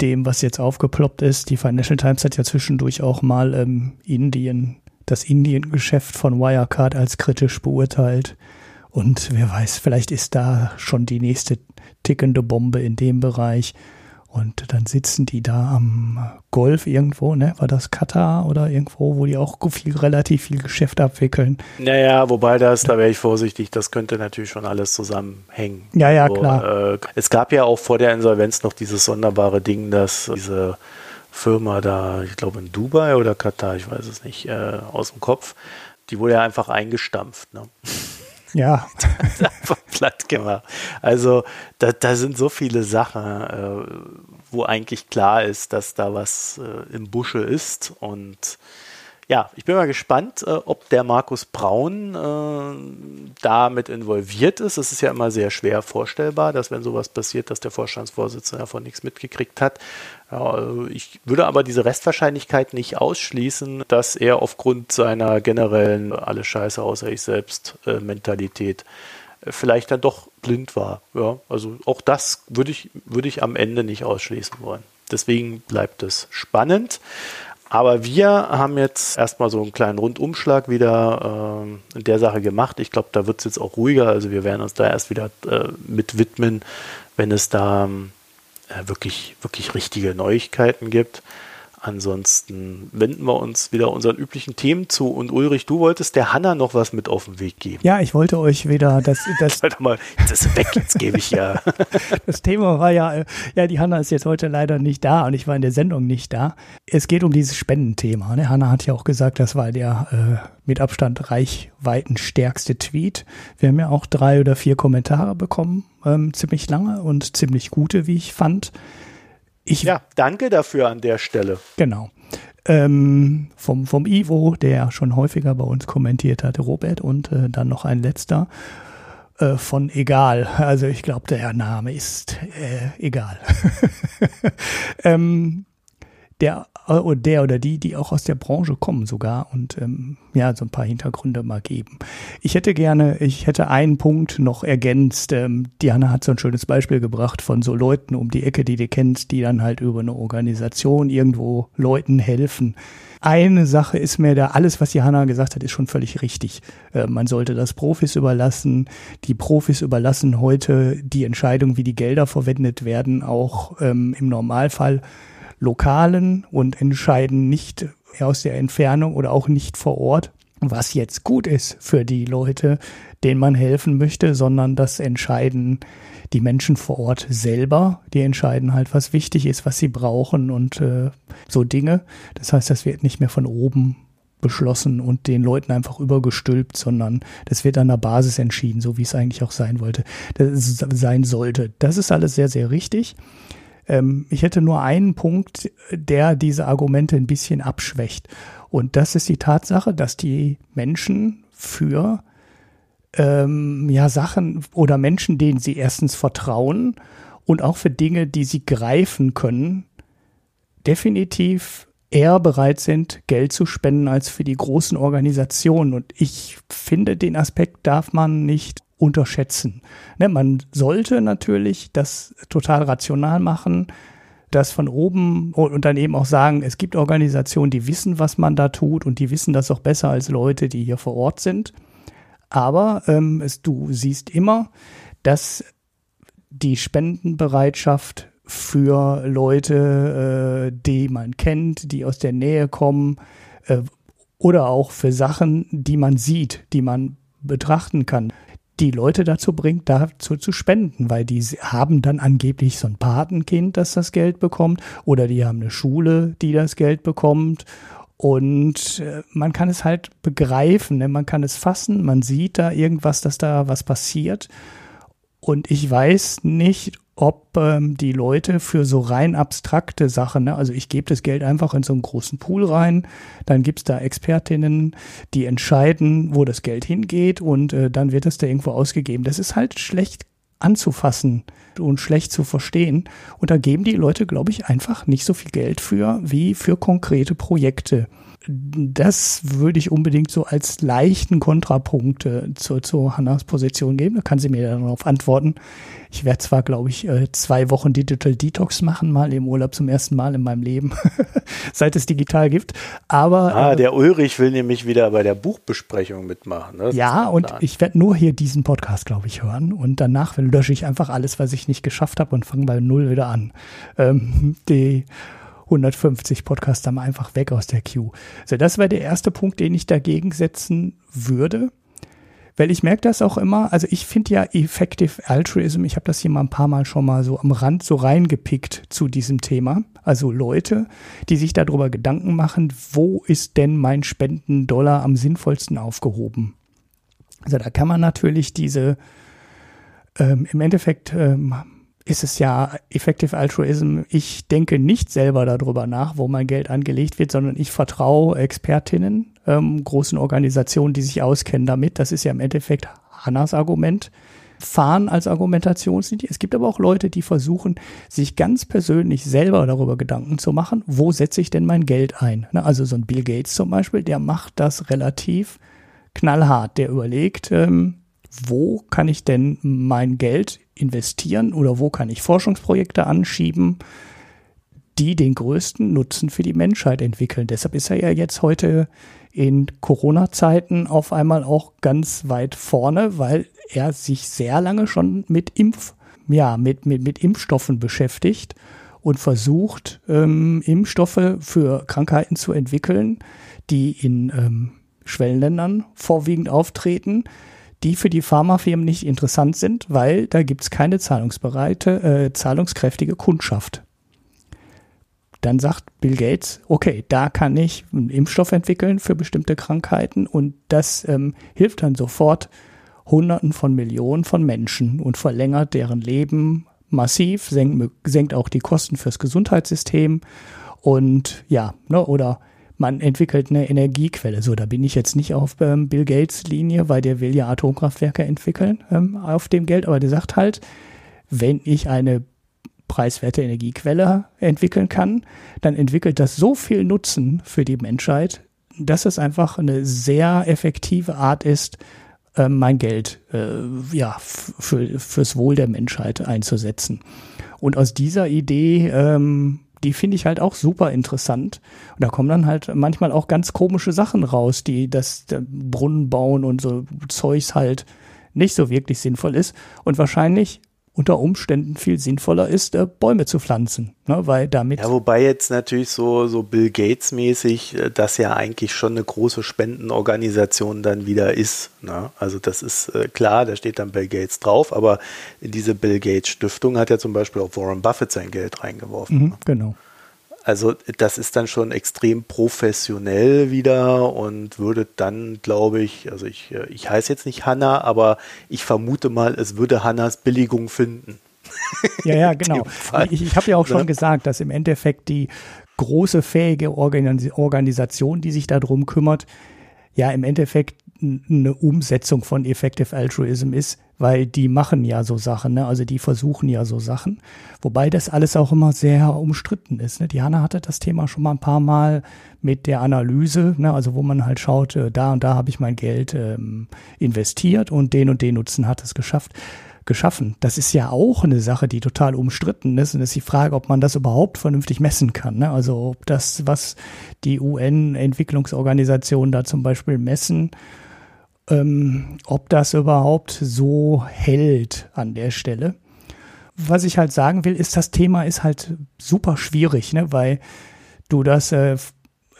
dem, was jetzt aufgeploppt ist. Die Financial Times hat ja zwischendurch auch mal ähm, Indien das Indien-Geschäft von Wirecard als kritisch beurteilt. Und wer weiß, vielleicht ist da schon die nächste tickende Bombe in dem Bereich. Und dann sitzen die da am Golf irgendwo, ne? War das Katar oder irgendwo, wo die auch viel, relativ viel Geschäft abwickeln? Naja, wobei das, da wäre ich vorsichtig, das könnte natürlich schon alles zusammenhängen. Ja, ja, so, klar. Äh, es gab ja auch vor der Insolvenz noch dieses sonderbare Ding, dass diese Firma da, ich glaube in Dubai oder Katar, ich weiß es nicht, äh, aus dem Kopf, die wurde ja einfach eingestampft. Ne? [laughs] Ja. [laughs] einfach platt gemacht. Also da, da sind so viele Sachen, äh, wo eigentlich klar ist, dass da was äh, im Busche ist und ja, ich bin mal gespannt, äh, ob der Markus Braun äh, damit involviert ist. Es ist ja immer sehr schwer vorstellbar, dass wenn sowas passiert, dass der Vorstandsvorsitzende davon nichts mitgekriegt hat. Also ich würde aber diese Restwahrscheinlichkeit nicht ausschließen, dass er aufgrund seiner generellen alle Scheiße außer ich selbst äh, Mentalität äh, vielleicht dann doch blind war. Ja, also auch das würde ich, würde ich am Ende nicht ausschließen wollen. Deswegen bleibt es spannend. Aber wir haben jetzt erstmal so einen kleinen Rundumschlag wieder äh, in der Sache gemacht. Ich glaube, da wird es jetzt auch ruhiger. Also wir werden uns da erst wieder äh, mit widmen, wenn es da äh, wirklich, wirklich richtige Neuigkeiten gibt. Ansonsten wenden wir uns wieder unseren üblichen Themen zu. Und Ulrich, du wolltest der Hanna noch was mit auf den Weg geben. Ja, ich wollte euch wieder das. das [laughs] Warte mal, jetzt ist weg, jetzt gebe ich ja. [laughs] das Thema war ja, ja, die Hanna ist jetzt heute leider nicht da und ich war in der Sendung nicht da. Es geht um dieses Spendenthema. Ne? Hanna hat ja auch gesagt, das war der äh, mit Abstand reichweitenstärkste Tweet. Wir haben ja auch drei oder vier Kommentare bekommen, ähm, ziemlich lange und ziemlich gute, wie ich fand. Ich, ja, danke dafür an der Stelle. Genau. Ähm, vom, vom Ivo, der schon häufiger bei uns kommentiert hatte, Robert, und äh, dann noch ein letzter äh, von Egal. Also ich glaube, der Name ist äh, egal. [laughs] ähm, der, äh, der oder die, die auch aus der Branche kommen sogar und ähm, ja, so ein paar Hintergründe mal geben. Ich hätte gerne, ich hätte einen Punkt noch ergänzt. Ähm, Diana hat so ein schönes Beispiel gebracht von so Leuten um die Ecke, die du kennst, die dann halt über eine Organisation irgendwo Leuten helfen. Eine Sache ist mir da, alles, was Johanna gesagt hat, ist schon völlig richtig. Äh, man sollte das Profis überlassen. Die Profis überlassen heute die Entscheidung, wie die Gelder verwendet werden, auch ähm, im Normalfall Lokalen und entscheiden nicht aus der Entfernung oder auch nicht vor Ort, was jetzt gut ist für die Leute, denen man helfen möchte, sondern das entscheiden die Menschen vor Ort selber. Die entscheiden halt, was wichtig ist, was sie brauchen und äh, so Dinge. Das heißt, das wird nicht mehr von oben beschlossen und den Leuten einfach übergestülpt, sondern das wird an der Basis entschieden, so wie es eigentlich auch sein wollte, sein sollte. Das ist alles sehr, sehr richtig. Ähm, ich hätte nur einen Punkt, der diese Argumente ein bisschen abschwächt. Und das ist die Tatsache, dass die Menschen für ähm, ja, Sachen oder Menschen, denen sie erstens vertrauen und auch für Dinge, die sie greifen können, definitiv eher bereit sind, Geld zu spenden als für die großen Organisationen. Und ich finde, den Aspekt darf man nicht unterschätzen. Ne, man sollte natürlich das total rational machen, das von oben und dann eben auch sagen, es gibt Organisationen, die wissen, was man da tut und die wissen das auch besser als Leute, die hier vor Ort sind. Aber ähm, es, du siehst immer, dass die Spendenbereitschaft für Leute, äh, die man kennt, die aus der Nähe kommen, äh, oder auch für Sachen, die man sieht, die man betrachten kann, die Leute dazu bringt, dazu zu spenden, weil die haben dann angeblich so ein Patenkind, das das Geld bekommt, oder die haben eine Schule, die das Geld bekommt. Und äh, man kann es halt begreifen, ne? man kann es fassen, man sieht da irgendwas, dass da was passiert. Und ich weiß nicht, ob ähm, die Leute für so rein abstrakte Sachen, ne, also ich gebe das Geld einfach in so einen großen Pool rein, dann gibt's da Expertinnen, die entscheiden, wo das Geld hingeht und äh, dann wird es da irgendwo ausgegeben. Das ist halt schlecht anzufassen und schlecht zu verstehen. Und da geben die Leute, glaube ich, einfach nicht so viel Geld für wie für konkrete Projekte das würde ich unbedingt so als leichten Kontrapunkt äh, zu, zu Hannas Position geben. Da kann sie mir dann darauf antworten. Ich werde zwar, glaube ich, äh, zwei Wochen Digital Detox machen, mal im Urlaub zum ersten Mal in meinem Leben, [laughs] seit es digital gibt. Aber ah, äh, der Ulrich will nämlich wieder bei der Buchbesprechung mitmachen. Ne? Ja, und ich werde nur hier diesen Podcast, glaube ich, hören und danach lösche ich einfach alles, was ich nicht geschafft habe und fange bei null wieder an. Ähm, die 150 Podcaster mal einfach weg aus der Queue. So, das wäre der erste Punkt, den ich dagegen setzen würde. Weil ich merke das auch immer, also ich finde ja Effective Altruism, ich habe das hier mal ein paar Mal schon mal so am Rand so reingepickt zu diesem Thema. Also Leute, die sich darüber Gedanken machen, wo ist denn mein Spendendollar am sinnvollsten aufgehoben? Also da kann man natürlich diese ähm, im Endeffekt ähm, ist es ja Effective Altruism. Ich denke nicht selber darüber nach, wo mein Geld angelegt wird, sondern ich vertraue Expertinnen, ähm, großen Organisationen, die sich auskennen damit. Das ist ja im Endeffekt Hannas Argument. Fahren als Argumentationslinie. Es gibt aber auch Leute, die versuchen, sich ganz persönlich selber darüber Gedanken zu machen, wo setze ich denn mein Geld ein? Ne, also so ein Bill Gates zum Beispiel, der macht das relativ knallhart. Der überlegt, ähm, wo kann ich denn mein Geld investieren oder wo kann ich Forschungsprojekte anschieben, die den größten Nutzen für die Menschheit entwickeln. Deshalb ist er ja jetzt heute in Corona-Zeiten auf einmal auch ganz weit vorne, weil er sich sehr lange schon mit Impf, ja, mit, mit, mit Impfstoffen beschäftigt und versucht, ähm, Impfstoffe für Krankheiten zu entwickeln, die in ähm, Schwellenländern vorwiegend auftreten, die für die Pharmafirmen nicht interessant sind, weil da gibt es keine zahlungsbereite, äh, zahlungskräftige Kundschaft. Dann sagt Bill Gates, okay, da kann ich einen Impfstoff entwickeln für bestimmte Krankheiten und das ähm, hilft dann sofort Hunderten von Millionen von Menschen und verlängert deren Leben massiv, senkt, senkt auch die Kosten fürs Gesundheitssystem und ja, ne, oder man entwickelt eine Energiequelle. So, da bin ich jetzt nicht auf ähm, Bill Gates Linie, weil der will ja Atomkraftwerke entwickeln ähm, auf dem Geld, aber der sagt halt, wenn ich eine preiswerte Energiequelle entwickeln kann, dann entwickelt das so viel Nutzen für die Menschheit, dass es einfach eine sehr effektive Art ist, äh, mein Geld äh, ja, für, fürs Wohl der Menschheit einzusetzen. Und aus dieser Idee, ähm, die finde ich halt auch super interessant. Und da kommen dann halt manchmal auch ganz komische Sachen raus, die das Brunnen bauen und so Zeugs halt nicht so wirklich sinnvoll ist. Und wahrscheinlich unter Umständen viel sinnvoller ist, äh, Bäume zu pflanzen, ne? weil damit. Ja, wobei jetzt natürlich so, so Bill Gates mäßig, äh, das ja eigentlich schon eine große Spendenorganisation dann wieder ist. Ne? Also das ist äh, klar, da steht dann Bill Gates drauf, aber in diese Bill Gates Stiftung hat ja zum Beispiel auch Warren Buffett sein Geld reingeworfen. Mhm, ne? Genau. Also das ist dann schon extrem professionell wieder und würde dann, glaube ich, also ich, äh, ich heiße jetzt nicht Hanna, aber ich vermute mal, es würde Hannas Billigung finden. Ja, ja, [laughs] genau. Ich, ich habe ja auch schon ne? gesagt, dass im Endeffekt die große, fähige Organis Organisation, die sich darum kümmert, ja im Endeffekt eine Umsetzung von Effective Altruism ist, weil die machen ja so Sachen, ne? also die versuchen ja so Sachen, wobei das alles auch immer sehr umstritten ist. Ne? Diana hatte das Thema schon mal ein paar Mal mit der Analyse, ne? also wo man halt schaut, äh, da und da habe ich mein Geld ähm, investiert und den und den Nutzen hat es geschafft geschaffen. Das ist ja auch eine Sache, die total umstritten ist. Und es ist die Frage, ob man das überhaupt vernünftig messen kann. Ne? Also ob das, was die UN-Entwicklungsorganisationen da zum Beispiel messen, ähm, ob das überhaupt so hält an der Stelle. Was ich halt sagen will, ist, das Thema ist halt super schwierig, ne? weil du das äh,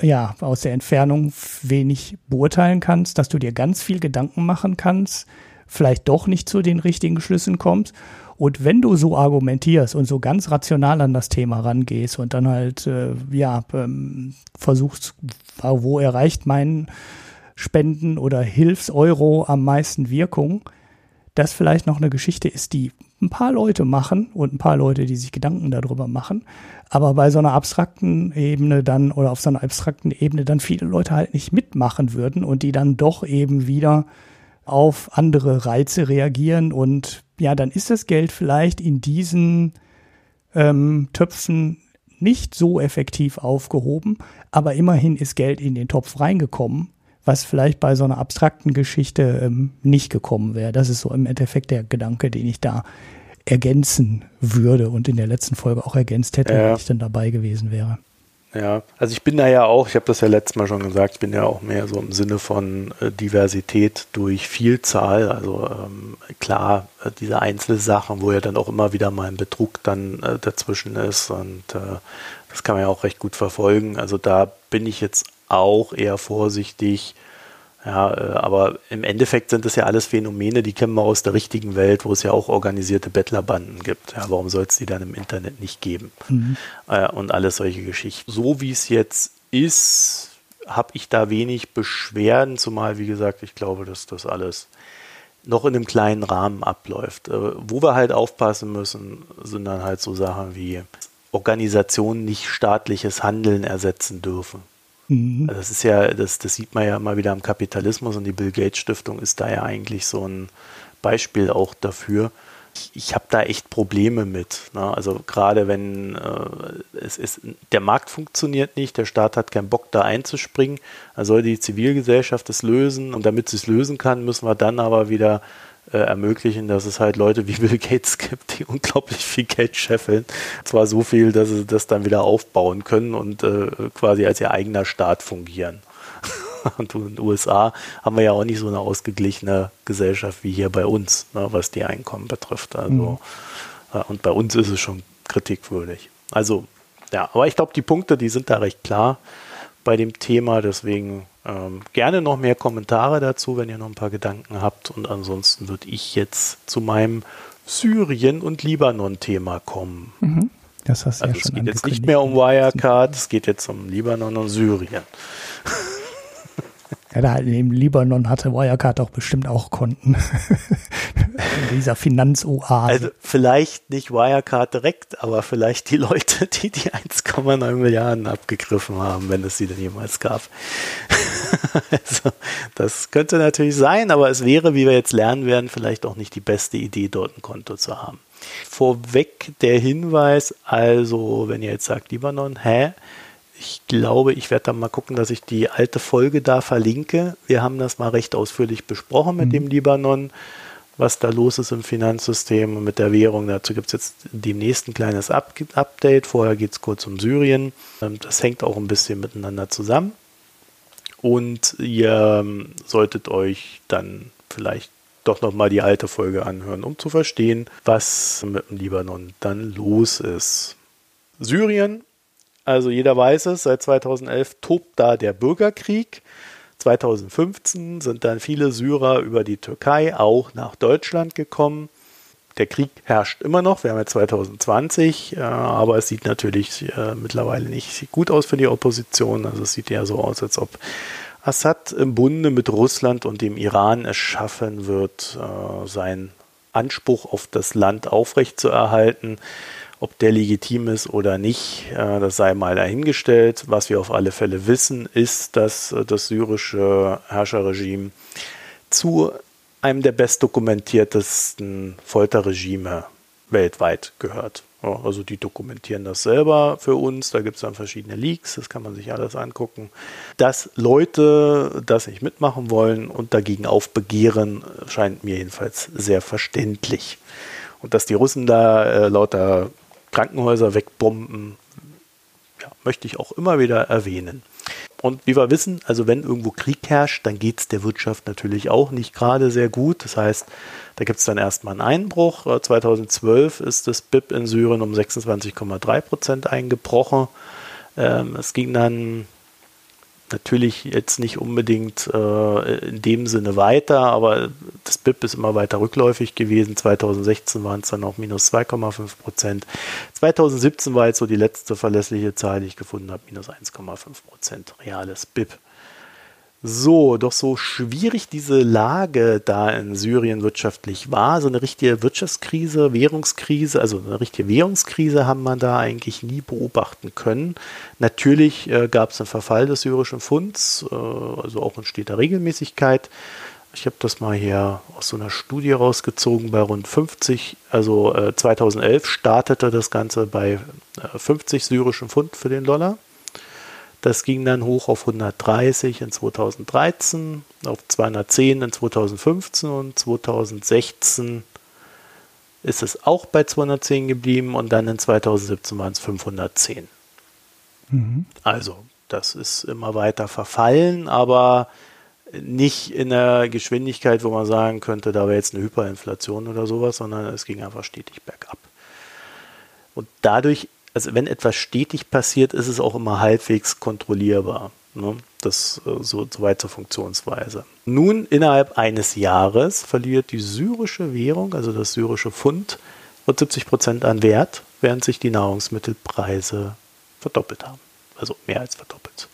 ja aus der Entfernung wenig beurteilen kannst, dass du dir ganz viel Gedanken machen kannst, vielleicht doch nicht zu den richtigen Schlüssen kommst. Und wenn du so argumentierst und so ganz rational an das Thema rangehst und dann halt, äh, ja, ähm, versuchst, wo erreicht mein Spenden oder Hilfseuro am meisten Wirkung, das vielleicht noch eine Geschichte ist, die ein paar Leute machen und ein paar Leute, die sich Gedanken darüber machen, aber bei so einer abstrakten Ebene dann oder auf so einer abstrakten Ebene dann viele Leute halt nicht mitmachen würden und die dann doch eben wieder auf andere Reize reagieren und ja, dann ist das Geld vielleicht in diesen ähm, Töpfen nicht so effektiv aufgehoben, aber immerhin ist Geld in den Topf reingekommen was vielleicht bei so einer abstrakten Geschichte ähm, nicht gekommen wäre. Das ist so im Endeffekt der Gedanke, den ich da ergänzen würde und in der letzten Folge auch ergänzt hätte, ja. wenn ich dann dabei gewesen wäre. Ja, also ich bin da ja auch, ich habe das ja letztes Mal schon gesagt, ich bin ja auch mehr so im Sinne von äh, Diversität durch Vielzahl. Also ähm, klar, äh, diese Einzelsachen, wo ja dann auch immer wieder mal ein Betrug dann äh, dazwischen ist und äh, das kann man ja auch recht gut verfolgen. Also da bin ich jetzt auch eher vorsichtig. Ja, äh, aber im Endeffekt sind das ja alles Phänomene, die kennen wir aus der richtigen Welt, wo es ja auch organisierte Bettlerbanden gibt. Ja, warum soll es die dann im Internet nicht geben? Mhm. Äh, und alles solche Geschichten. So wie es jetzt ist, habe ich da wenig Beschwerden, zumal, wie gesagt, ich glaube, dass das alles noch in einem kleinen Rahmen abläuft. Äh, wo wir halt aufpassen müssen, sind dann halt so Sachen wie Organisationen nicht staatliches Handeln ersetzen dürfen. Mhm. Also das ist ja, das, das sieht man ja immer wieder am Kapitalismus und die Bill Gates Stiftung ist da ja eigentlich so ein Beispiel auch dafür. Ich, ich habe da echt Probleme mit. Ne? Also gerade wenn äh, es ist, der Markt funktioniert nicht, der Staat hat keinen Bock da einzuspringen, dann soll die Zivilgesellschaft es lösen und damit sie es lösen kann, müssen wir dann aber wieder äh, ermöglichen, dass es halt Leute wie [laughs] Bill Gates gibt, die unglaublich viel Geld scheffeln. Zwar so viel, dass sie das dann wieder aufbauen können und äh, quasi als ihr eigener Staat fungieren. [laughs] und in den USA haben wir ja auch nicht so eine ausgeglichene Gesellschaft wie hier bei uns, ne, was die Einkommen betrifft. Also, mhm. äh, und bei uns ist es schon kritikwürdig. Also, ja, aber ich glaube, die Punkte, die sind da recht klar bei dem Thema. Deswegen ähm, gerne noch mehr Kommentare dazu, wenn ihr noch ein paar Gedanken habt. Und ansonsten würde ich jetzt zu meinem Syrien- und Libanon-Thema kommen. Mhm. Das hast du also ja schon es geht jetzt nicht mehr um Wirecard, es geht jetzt um Libanon und Syrien. Ja, da halt im Libanon hatte Wirecard auch bestimmt auch Konten. In [laughs] dieser Finanzoase. Also vielleicht nicht Wirecard direkt, aber vielleicht die Leute, die die 1,9 Milliarden abgegriffen haben, wenn es sie denn jemals gab. [laughs] also, das könnte natürlich sein, aber es wäre, wie wir jetzt lernen werden, vielleicht auch nicht die beste Idee, dort ein Konto zu haben. Vorweg der Hinweis, also wenn ihr jetzt sagt Libanon, hä? Ich glaube, ich werde dann mal gucken, dass ich die alte Folge da verlinke. Wir haben das mal recht ausführlich besprochen mit mhm. dem Libanon, was da los ist im Finanzsystem und mit der Währung. Dazu gibt es jetzt demnächst ein kleines Up Update. Vorher geht es kurz um Syrien. Ähm, das hängt auch ein bisschen miteinander zusammen. Und ihr ähm, solltet euch dann vielleicht doch nochmal die alte Folge anhören, um zu verstehen, was mit dem Libanon dann los ist. Syrien, also jeder weiß es, seit 2011 tobt da der Bürgerkrieg. 2015 sind dann viele Syrer über die Türkei auch nach Deutschland gekommen. Der Krieg herrscht immer noch, wir haben ja 2020, äh, aber es sieht natürlich äh, mittlerweile nicht gut aus für die Opposition. Also es sieht ja so aus, als ob Assad im Bunde mit Russland und dem Iran es schaffen wird, äh, seinen Anspruch auf das Land aufrechtzuerhalten. Ob der legitim ist oder nicht, äh, das sei mal dahingestellt. Was wir auf alle Fälle wissen, ist, dass äh, das syrische Herrscherregime zu einem der bestdokumentiertesten Folterregime weltweit gehört. Also die dokumentieren das selber für uns. Da gibt es dann verschiedene Leaks, das kann man sich alles angucken. Dass Leute das nicht mitmachen wollen und dagegen aufbegehren, scheint mir jedenfalls sehr verständlich. Und dass die Russen da äh, lauter Krankenhäuser wegbomben, ja, möchte ich auch immer wieder erwähnen. Und wie wir wissen, also wenn irgendwo Krieg herrscht, dann geht es der Wirtschaft natürlich auch nicht gerade sehr gut. Das heißt, da gibt es dann erstmal einen Einbruch. 2012 äh, ist das BIP in Syrien um 26,3 Prozent eingebrochen. Ähm, es ging dann natürlich jetzt nicht unbedingt äh, in dem Sinne weiter, aber das BIP ist immer weiter rückläufig gewesen. 2016 waren es dann auch minus 2,5 Prozent. 2017 war jetzt so die letzte verlässliche Zahl, die ich gefunden habe, minus 1,5 Prozent reales BIP. So, doch so schwierig diese Lage da in Syrien wirtschaftlich war, so eine richtige Wirtschaftskrise, Währungskrise, also eine richtige Währungskrise haben man da eigentlich nie beobachten können. Natürlich äh, gab es einen Verfall des syrischen Funds, äh, also auch in steter Regelmäßigkeit. Ich habe das mal hier aus so einer Studie rausgezogen bei rund 50, also äh, 2011 startete das Ganze bei 50 äh, syrischen Pfund für den Dollar. Das ging dann hoch auf 130 in 2013, auf 210 in 2015 und 2016 ist es auch bei 210 geblieben und dann in 2017 waren es 510. Mhm. Also, das ist immer weiter verfallen, aber nicht in der Geschwindigkeit, wo man sagen könnte, da wäre jetzt eine Hyperinflation oder sowas, sondern es ging einfach stetig bergab. Und dadurch also wenn etwas stetig passiert, ist es auch immer halbwegs kontrollierbar. Ne? Das äh, so, so weit zur Funktionsweise. Nun, innerhalb eines Jahres verliert die syrische Währung, also das syrische Pfund, rund 70 Prozent an Wert, während sich die Nahrungsmittelpreise verdoppelt haben. Also mehr als verdoppelt.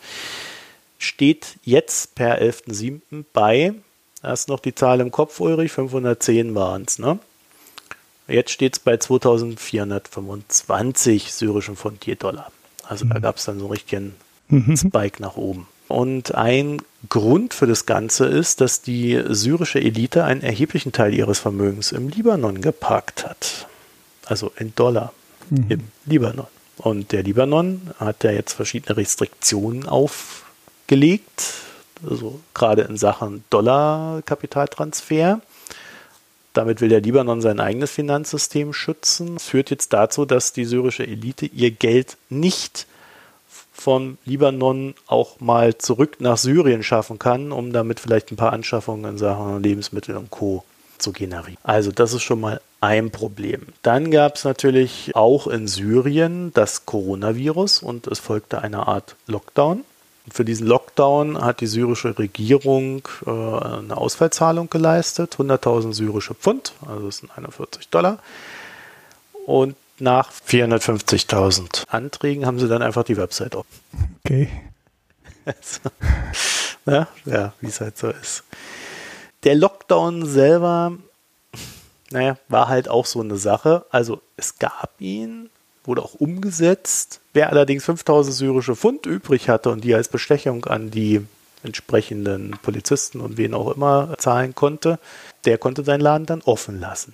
Steht jetzt per 11.07. bei, da ist noch die Zahl im Kopf, Ulrich, 510 waren es, ne? Jetzt steht es bei 2425 syrischen Pfund je Dollar. Also mhm. da gab es dann so einen richtigen mhm. Spike nach oben. Und ein Grund für das Ganze ist, dass die syrische Elite einen erheblichen Teil ihres Vermögens im Libanon geparkt hat. Also in Dollar mhm. im Libanon. Und der Libanon hat ja jetzt verschiedene Restriktionen aufgelegt, also gerade in Sachen Dollar-Kapitaltransfer. Damit will der Libanon sein eigenes Finanzsystem schützen. Das führt jetzt dazu, dass die syrische Elite ihr Geld nicht vom Libanon auch mal zurück nach Syrien schaffen kann, um damit vielleicht ein paar Anschaffungen in Sachen Lebensmittel und Co. zu generieren. Also das ist schon mal ein Problem. Dann gab es natürlich auch in Syrien das Coronavirus und es folgte eine Art Lockdown. Für diesen Lockdown hat die syrische Regierung äh, eine Ausfallzahlung geleistet, 100.000 syrische Pfund, also das sind 41 Dollar. Und nach 450.000 Anträgen haben sie dann einfach die Website auf. Okay. Also, [laughs] na, ja, wie es halt so ist. Der Lockdown selber, naja, war halt auch so eine Sache. Also es gab ihn, wurde auch umgesetzt. Wer allerdings 5000 syrische Pfund übrig hatte und die als Bestechung an die entsprechenden Polizisten und wen auch immer zahlen konnte, der konnte seinen Laden dann offen lassen.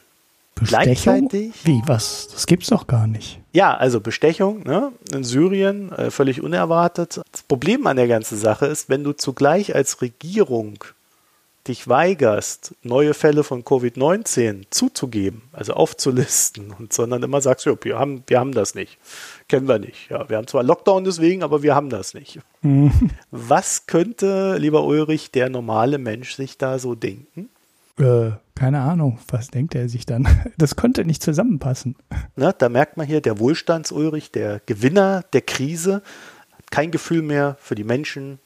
Bestechung? Wie, was? Das gibt's doch gar nicht. Ja, also Bestechung ne? in Syrien, äh, völlig unerwartet. Das Problem an der ganzen Sache ist, wenn du zugleich als Regierung dich weigerst, neue Fälle von Covid-19 zuzugeben, also aufzulisten, und [laughs] sondern immer sagst, wir haben, wir haben das nicht. Kennen wir nicht. Ja, wir haben zwar Lockdown deswegen, aber wir haben das nicht. Mhm. Was könnte, lieber Ulrich, der normale Mensch sich da so denken? Äh, keine Ahnung, was denkt er sich dann? [laughs] Das könnte nicht zusammenpassen. Na, da merkt man hier, der Wohlstands-Ulrich, der Gewinner der Krise, kein Gefühl mehr für die Menschen.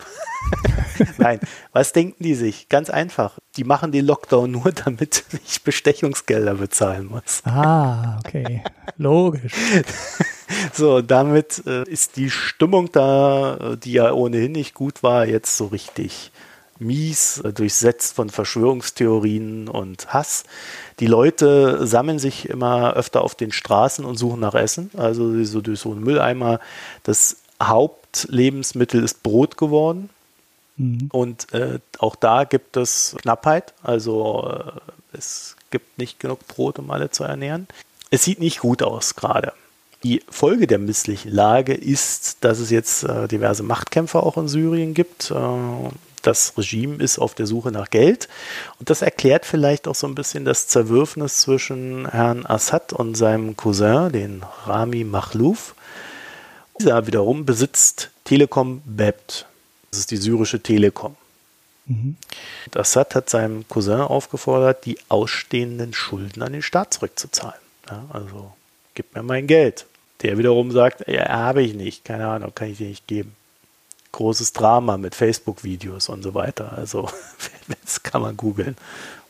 [laughs] Nein, was denken die sich? Ganz einfach. Die machen den Lockdown nur, [laughs] damit ich Bestechungsgelder bezahlen muss. Ah, okay. Logisch. [laughs] so, damit äh, ist die Stimmung da, äh, die ja ohnehin nicht gut war, jetzt so richtig mies, äh, durchsetzt von Verschwörungstheorien und Hass. Die Leute sammeln sich immer öfter auf den Straßen und suchen nach Essen. Also so durch so einen Mülleimer. Das Hauptlebensmittel ist Brot geworden. Mhm. Und äh, auch da gibt es Knappheit. Also äh, es gibt nicht genug Brot, um alle zu ernähren. Es sieht nicht gut aus gerade. Die Folge der misslichen Lage ist, dass es jetzt äh, diverse Machtkämpfe auch in Syrien gibt. Äh, das Regime ist auf der Suche nach Geld. Und das erklärt vielleicht auch so ein bisschen das Zerwürfnis zwischen Herrn Assad und seinem Cousin, den Rami Makhlouf. Dieser wiederum besitzt Telekom Bebt. Das ist die syrische Telekom. Mhm. Assad hat seinem Cousin aufgefordert, die ausstehenden Schulden an den Staat zurückzuzahlen. Ja, also gib mir mein Geld. Der wiederum sagt, ja, habe ich nicht, keine Ahnung, kann ich dir nicht geben großes Drama mit Facebook-Videos und so weiter. Also, [laughs] das kann man googeln.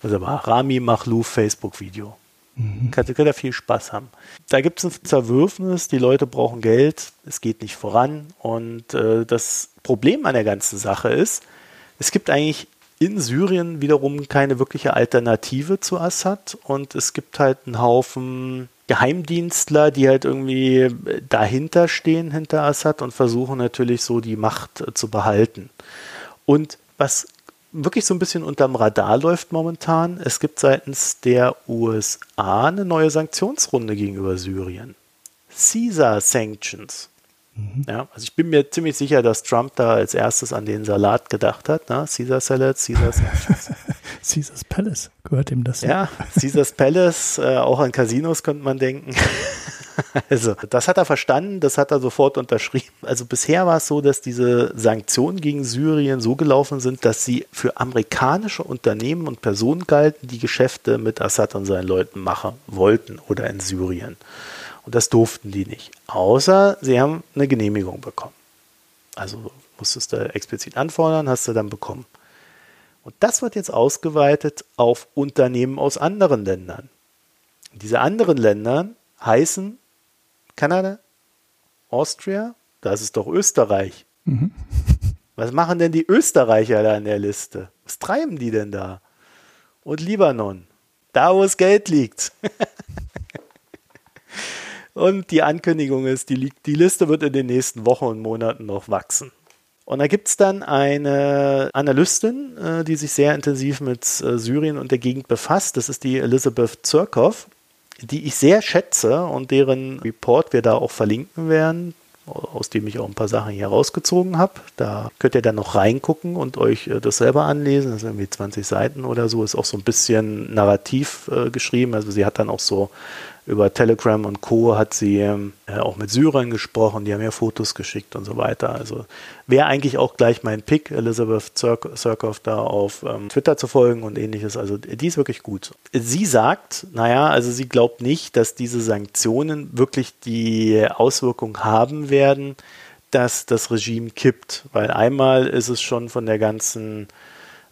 Also, Rami Machluf Facebook-Video. Mhm. Könnt, könnt ihr viel Spaß haben. Da gibt es ein Zerwürfnis, die Leute brauchen Geld, es geht nicht voran. Und äh, das Problem an der ganzen Sache ist, es gibt eigentlich in Syrien wiederum keine wirkliche Alternative zu Assad und es gibt halt einen Haufen Geheimdienstler, die halt irgendwie dahinter stehen, hinter Assad und versuchen natürlich so die Macht äh, zu behalten. Und was wirklich so ein bisschen unterm Radar läuft momentan, es gibt seitens der USA eine neue Sanktionsrunde gegenüber Syrien. Caesar Sanctions. Mhm. Ja, also ich bin mir ziemlich sicher, dass Trump da als erstes an den Salat gedacht hat. Ne? Caesar Salad, Caesar Sanctions. [laughs] Caesars Palace gehört ihm das. Ja, Caesars Palace, äh, auch an Casinos könnte man denken. [laughs] also, das hat er verstanden, das hat er sofort unterschrieben. Also bisher war es so, dass diese Sanktionen gegen Syrien so gelaufen sind, dass sie für amerikanische Unternehmen und Personen galten, die Geschäfte mit Assad und seinen Leuten machen wollten oder in Syrien. Und das durften die nicht. Außer sie haben eine Genehmigung bekommen. Also musstest du explizit anfordern, hast du dann bekommen. Und das wird jetzt ausgeweitet auf Unternehmen aus anderen Ländern. Diese anderen Länder heißen Kanada, Austria, das ist doch Österreich. Mhm. [laughs] Was machen denn die Österreicher da in der Liste? Was treiben die denn da? Und Libanon, da wo das Geld liegt. [laughs] Und die Ankündigung ist, die, die Liste wird in den nächsten Wochen und Monaten noch wachsen. Und da gibt es dann eine Analystin, äh, die sich sehr intensiv mit äh, Syrien und der Gegend befasst. Das ist die Elizabeth Zirkov, die ich sehr schätze und deren Report wir da auch verlinken werden, aus dem ich auch ein paar Sachen hier rausgezogen habe. Da könnt ihr dann noch reingucken und euch äh, das selber anlesen. Das sind irgendwie 20 Seiten oder so. Ist auch so ein bisschen narrativ äh, geschrieben. Also sie hat dann auch so über Telegram und Co. hat sie äh, auch mit Syrern gesprochen, die haben ja Fotos geschickt und so weiter. Also wäre eigentlich auch gleich mein Pick, Elizabeth Zirkov da auf ähm, Twitter zu folgen und ähnliches. Also die ist wirklich gut. Sie sagt, naja, also sie glaubt nicht, dass diese Sanktionen wirklich die Auswirkung haben werden, dass das Regime kippt. Weil einmal ist es schon von der ganzen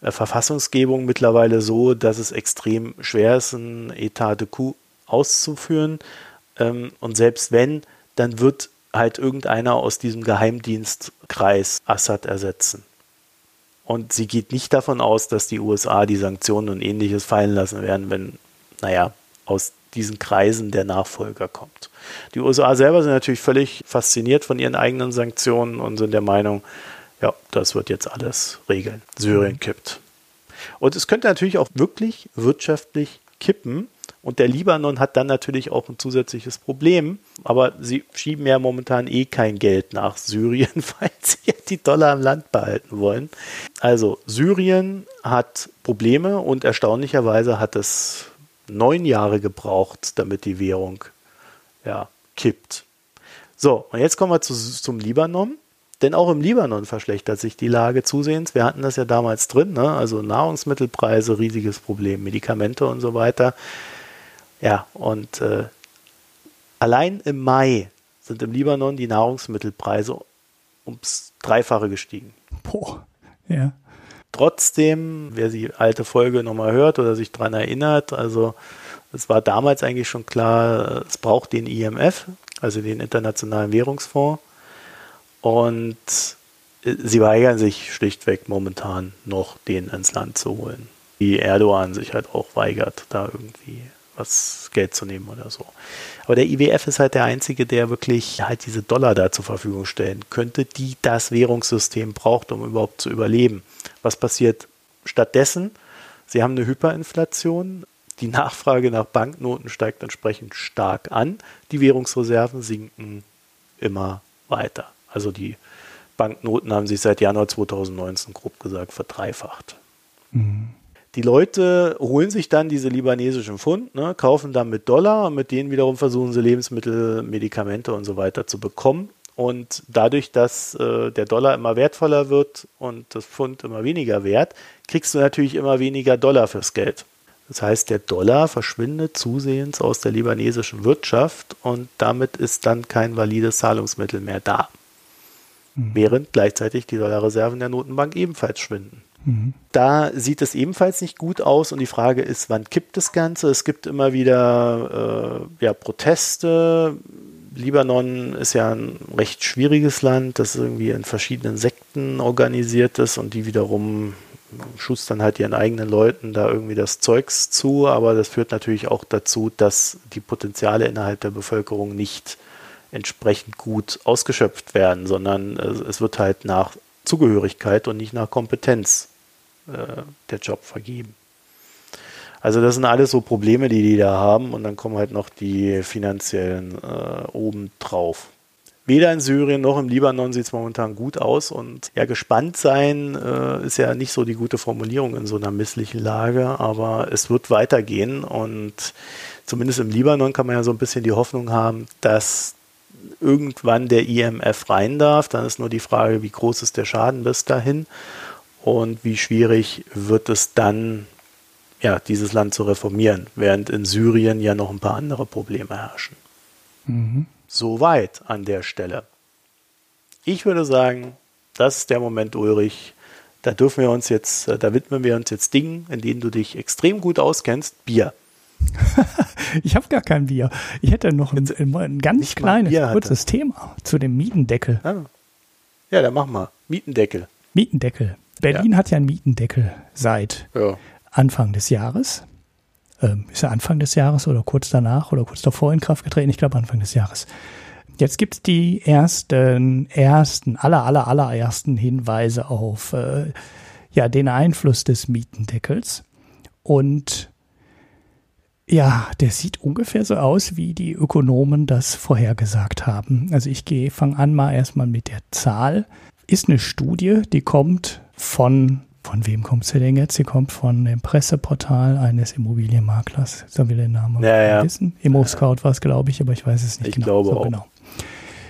äh, Verfassungsgebung mittlerweile so, dass es extrem schwer ist, ein Etat de coup auszuführen. Ähm, und selbst wenn, dann wird halt irgendeiner aus diesem Geheimdienstkreis Assad ersetzen. Und sie geht nicht davon aus, dass die USA die Sanktionen und ähnliches fallen lassen werden, wenn, naja, aus diesen Kreisen der Nachfolger kommt. Die USA selber sind natürlich völlig fasziniert von ihren eigenen Sanktionen und sind der Meinung, ja, das wird jetzt alles regeln. Syrien kippt. Und es könnte natürlich auch wirklich wirtschaftlich kippen, Und der Libanon hat dann natürlich auch ein zusätzliches Problem. Aber sie schieben ja momentan eh kein Geld nach Syrien, [laughs] weil sie ja die Dollar im Land behalten wollen. Also Syrien hat Probleme und erstaunlicherweise hat es neun Jahre gebraucht, damit die Währung ja, kippt. So, und jetzt kommen wir zu, zum Libanon. Denn auch im Libanon verschlechtert sich die Lage zusehends. Wir hatten das ja damals drin, ne? also Nahrungsmittelpreise, riesiges Problem, Medikamente und so weiter. Ja, und äh, allein im Mai sind im Libanon die Nahrungsmittelpreise ums Dreifache gestiegen. Boah, ja. Trotzdem, wer die alte Folge nochmal hört oder sich daran erinnert, also es war damals eigentlich schon klar, es braucht den IMF, also den Internationalen Währungsfonds. Und äh, sie weigern sich schlichtweg momentan noch, den ins Land zu holen. Wie Erdogan sich halt auch weigert, da irgendwie was Geld zu nehmen oder so. Aber der IWF ist halt der einzige, der wirklich halt diese Dollar da zur Verfügung stellen könnte, die das Währungssystem braucht, um überhaupt zu überleben. Was passiert stattdessen? Sie haben eine Hyperinflation. Die Nachfrage nach Banknoten steigt entsprechend stark an. Die Währungsreserven sinken immer weiter. Also die Banknoten haben sich seit Januar 2019 grob gesagt verdreifacht. Mhm. Die Leute holen sich dann diese libanesischen Pfund, ne, kaufen dann mit Dollar und mit denen wiederum versuchen sie Lebensmittel, Medikamente und so weiter zu bekommen. Und dadurch, dass äh, der Dollar immer wertvoller wird und das Pfund immer weniger wert, kriegst du natürlich immer weniger Dollar fürs Geld. Das heißt, der Dollar verschwindet zusehends aus der libanesischen Wirtschaft und damit ist dann kein valides Zahlungsmittel mehr da. Mhm. Während gleichzeitig die Dollarreserven der Notenbank ebenfalls schwinden. Da sieht es ebenfalls nicht gut aus und die Frage ist, wann kippt das Ganze? Es gibt immer wieder äh, ja, Proteste. Libanon ist ja ein recht schwieriges Land, das irgendwie in verschiedenen Sekten organisiert ist und die wiederum schustern halt ihren eigenen Leuten da irgendwie das Zeugs zu, aber das führt natürlich auch dazu, dass die Potenziale innerhalb der Bevölkerung nicht entsprechend gut ausgeschöpft werden, sondern es wird halt nach Zugehörigkeit und nicht nach Kompetenz äh, der Job vergeben. Also das sind alles so Probleme, die die da haben und dann kommen halt noch die finanziellen äh, oben drauf. Weder in Syrien noch im Libanon sieht es momentan gut aus und ja, gespannt sein äh, ist ja nicht so die gute Formulierung in so einer misslichen Lage, aber es wird weitergehen und zumindest im Libanon kann man ja so ein bisschen die Hoffnung haben, dass irgendwann der IMF rein darf. Dann ist nur die Frage, wie groß ist der Schaden bis dahin und wie schwierig wird es dann, ja, dieses Land zu reformieren, während in Syrien ja noch ein paar andere Probleme herrschen. Mhm. Soweit an der Stelle. Ich würde sagen, das ist der Moment, Ulrich. Da dürfen wir uns jetzt, da widmen wir uns jetzt Dingen, in denen du dich extrem gut auskennst. Bier. [laughs] ich habe gar kein Bier. Ich hätte noch ein, ein ganz kleines, kurzes Thema zu dem Mietendeckel. Ah. Ja, dann mach mal. Mietendeckel. Mietendeckel. Berlin ja. hat ja einen Mietendeckel seit ja. Anfang des Jahres. Ähm, ist er Anfang des Jahres oder kurz danach oder kurz davor in Kraft getreten? Ich glaube Anfang des Jahres. Jetzt gibt es die ersten, ersten, aller, aller, allerersten Hinweise auf äh, ja, den Einfluss des Mietendeckels. Und ja, der sieht ungefähr so aus, wie die Ökonomen das vorhergesagt haben. Also ich gehe, fange an mal erstmal mit der Zahl. Ist eine Studie, die kommt von, von wem kommt sie denn jetzt? Sie kommt von dem Presseportal eines Immobilienmaklers. Sollen wir den Namen ja, ja. wissen? Immo-Scout war es, glaube ich, aber ich weiß es nicht ich genau. Glaube so auch. genau.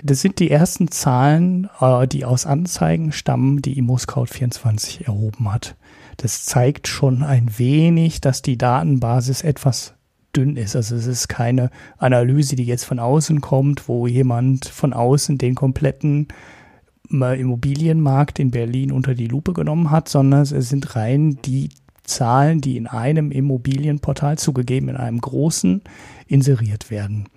Das sind die ersten Zahlen, äh, die aus Anzeigen stammen, die ImmoScout 24 erhoben hat. Das zeigt schon ein wenig, dass die Datenbasis etwas dünn ist. Also es ist keine Analyse, die jetzt von außen kommt, wo jemand von außen den kompletten Immobilienmarkt in Berlin unter die Lupe genommen hat, sondern es sind rein die Zahlen, die in einem Immobilienportal zugegeben, in einem großen, inseriert werden.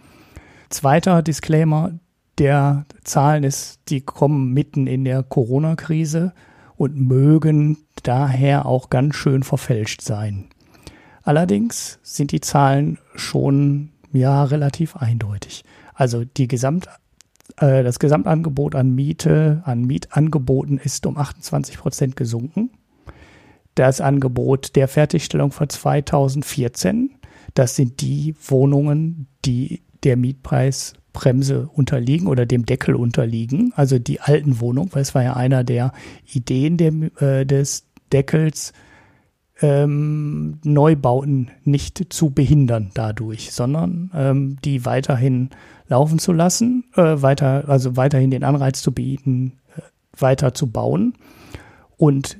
Zweiter Disclaimer, der Zahlen ist, die kommen mitten in der Corona-Krise und mögen daher auch ganz schön verfälscht sein. Allerdings sind die Zahlen schon ja relativ eindeutig. Also die Gesamt, äh, das Gesamtangebot an Miete, an Mietangeboten ist um 28 Prozent gesunken. Das Angebot der Fertigstellung von 2014, Das sind die Wohnungen, die der Mietpreisbremse unterliegen oder dem Deckel unterliegen, also die alten Wohnungen, weil es war ja einer der Ideen der, äh, des Deckels, ähm, Neubauten nicht zu behindern dadurch, sondern ähm, die weiterhin laufen zu lassen, äh, weiter, also weiterhin den Anreiz zu bieten, äh, weiter zu bauen und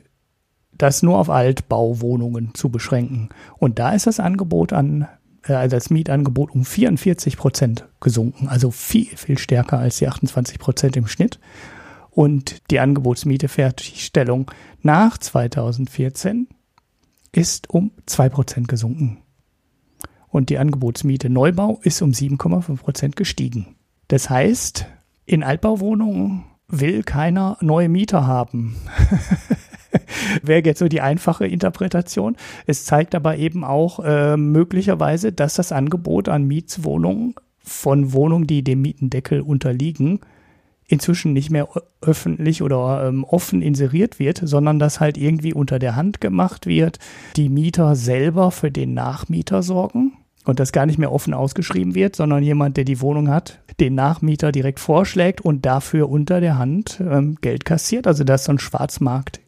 das nur auf Altbauwohnungen zu beschränken. Und da ist das Angebot an, äh, also das Mietangebot um 44 Prozent gesunken, also viel, viel stärker als die 28 Prozent im Schnitt. Und die Angebotsmietefertigstellung nach 2014 ist um 2% gesunken. Und die Angebotsmiete Neubau ist um 7,5% gestiegen. Das heißt, in Altbauwohnungen will keiner neue Mieter haben. [laughs] Wäre jetzt so die einfache Interpretation. Es zeigt aber eben auch äh, möglicherweise, dass das Angebot an Mietswohnungen von Wohnungen, die dem Mietendeckel unterliegen, inzwischen nicht mehr öffentlich oder ähm, offen inseriert wird, sondern dass halt irgendwie unter der Hand gemacht wird, die Mieter selber für den Nachmieter sorgen und das gar nicht mehr offen ausgeschrieben wird, sondern jemand, der die Wohnung hat, den Nachmieter direkt vorschlägt und dafür unter der Hand ähm, Geld kassiert. Also dass so ein Schwarzmarkt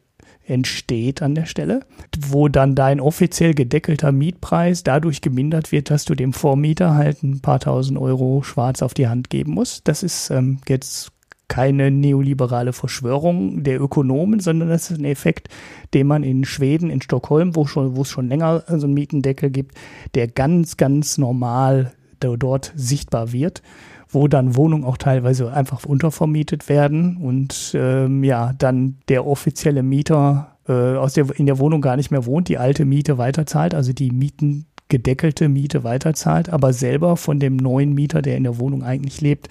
entsteht an der Stelle, wo dann dein offiziell gedeckelter Mietpreis dadurch gemindert wird, dass du dem Vormieter halt ein paar tausend Euro schwarz auf die Hand geben musst. Das ist ähm, jetzt keine neoliberale Verschwörung der Ökonomen, sondern das ist ein Effekt, den man in Schweden, in Stockholm, wo, schon, wo es schon länger so einen Mietendeckel gibt, der ganz, ganz normal dort sichtbar wird, wo dann Wohnungen auch teilweise einfach untervermietet werden und ähm, ja, dann der offizielle Mieter äh, aus der, in der Wohnung gar nicht mehr wohnt, die alte Miete weiterzahlt, also die Mieten gedeckelte Miete weiterzahlt, aber selber von dem neuen Mieter, der in der Wohnung eigentlich lebt,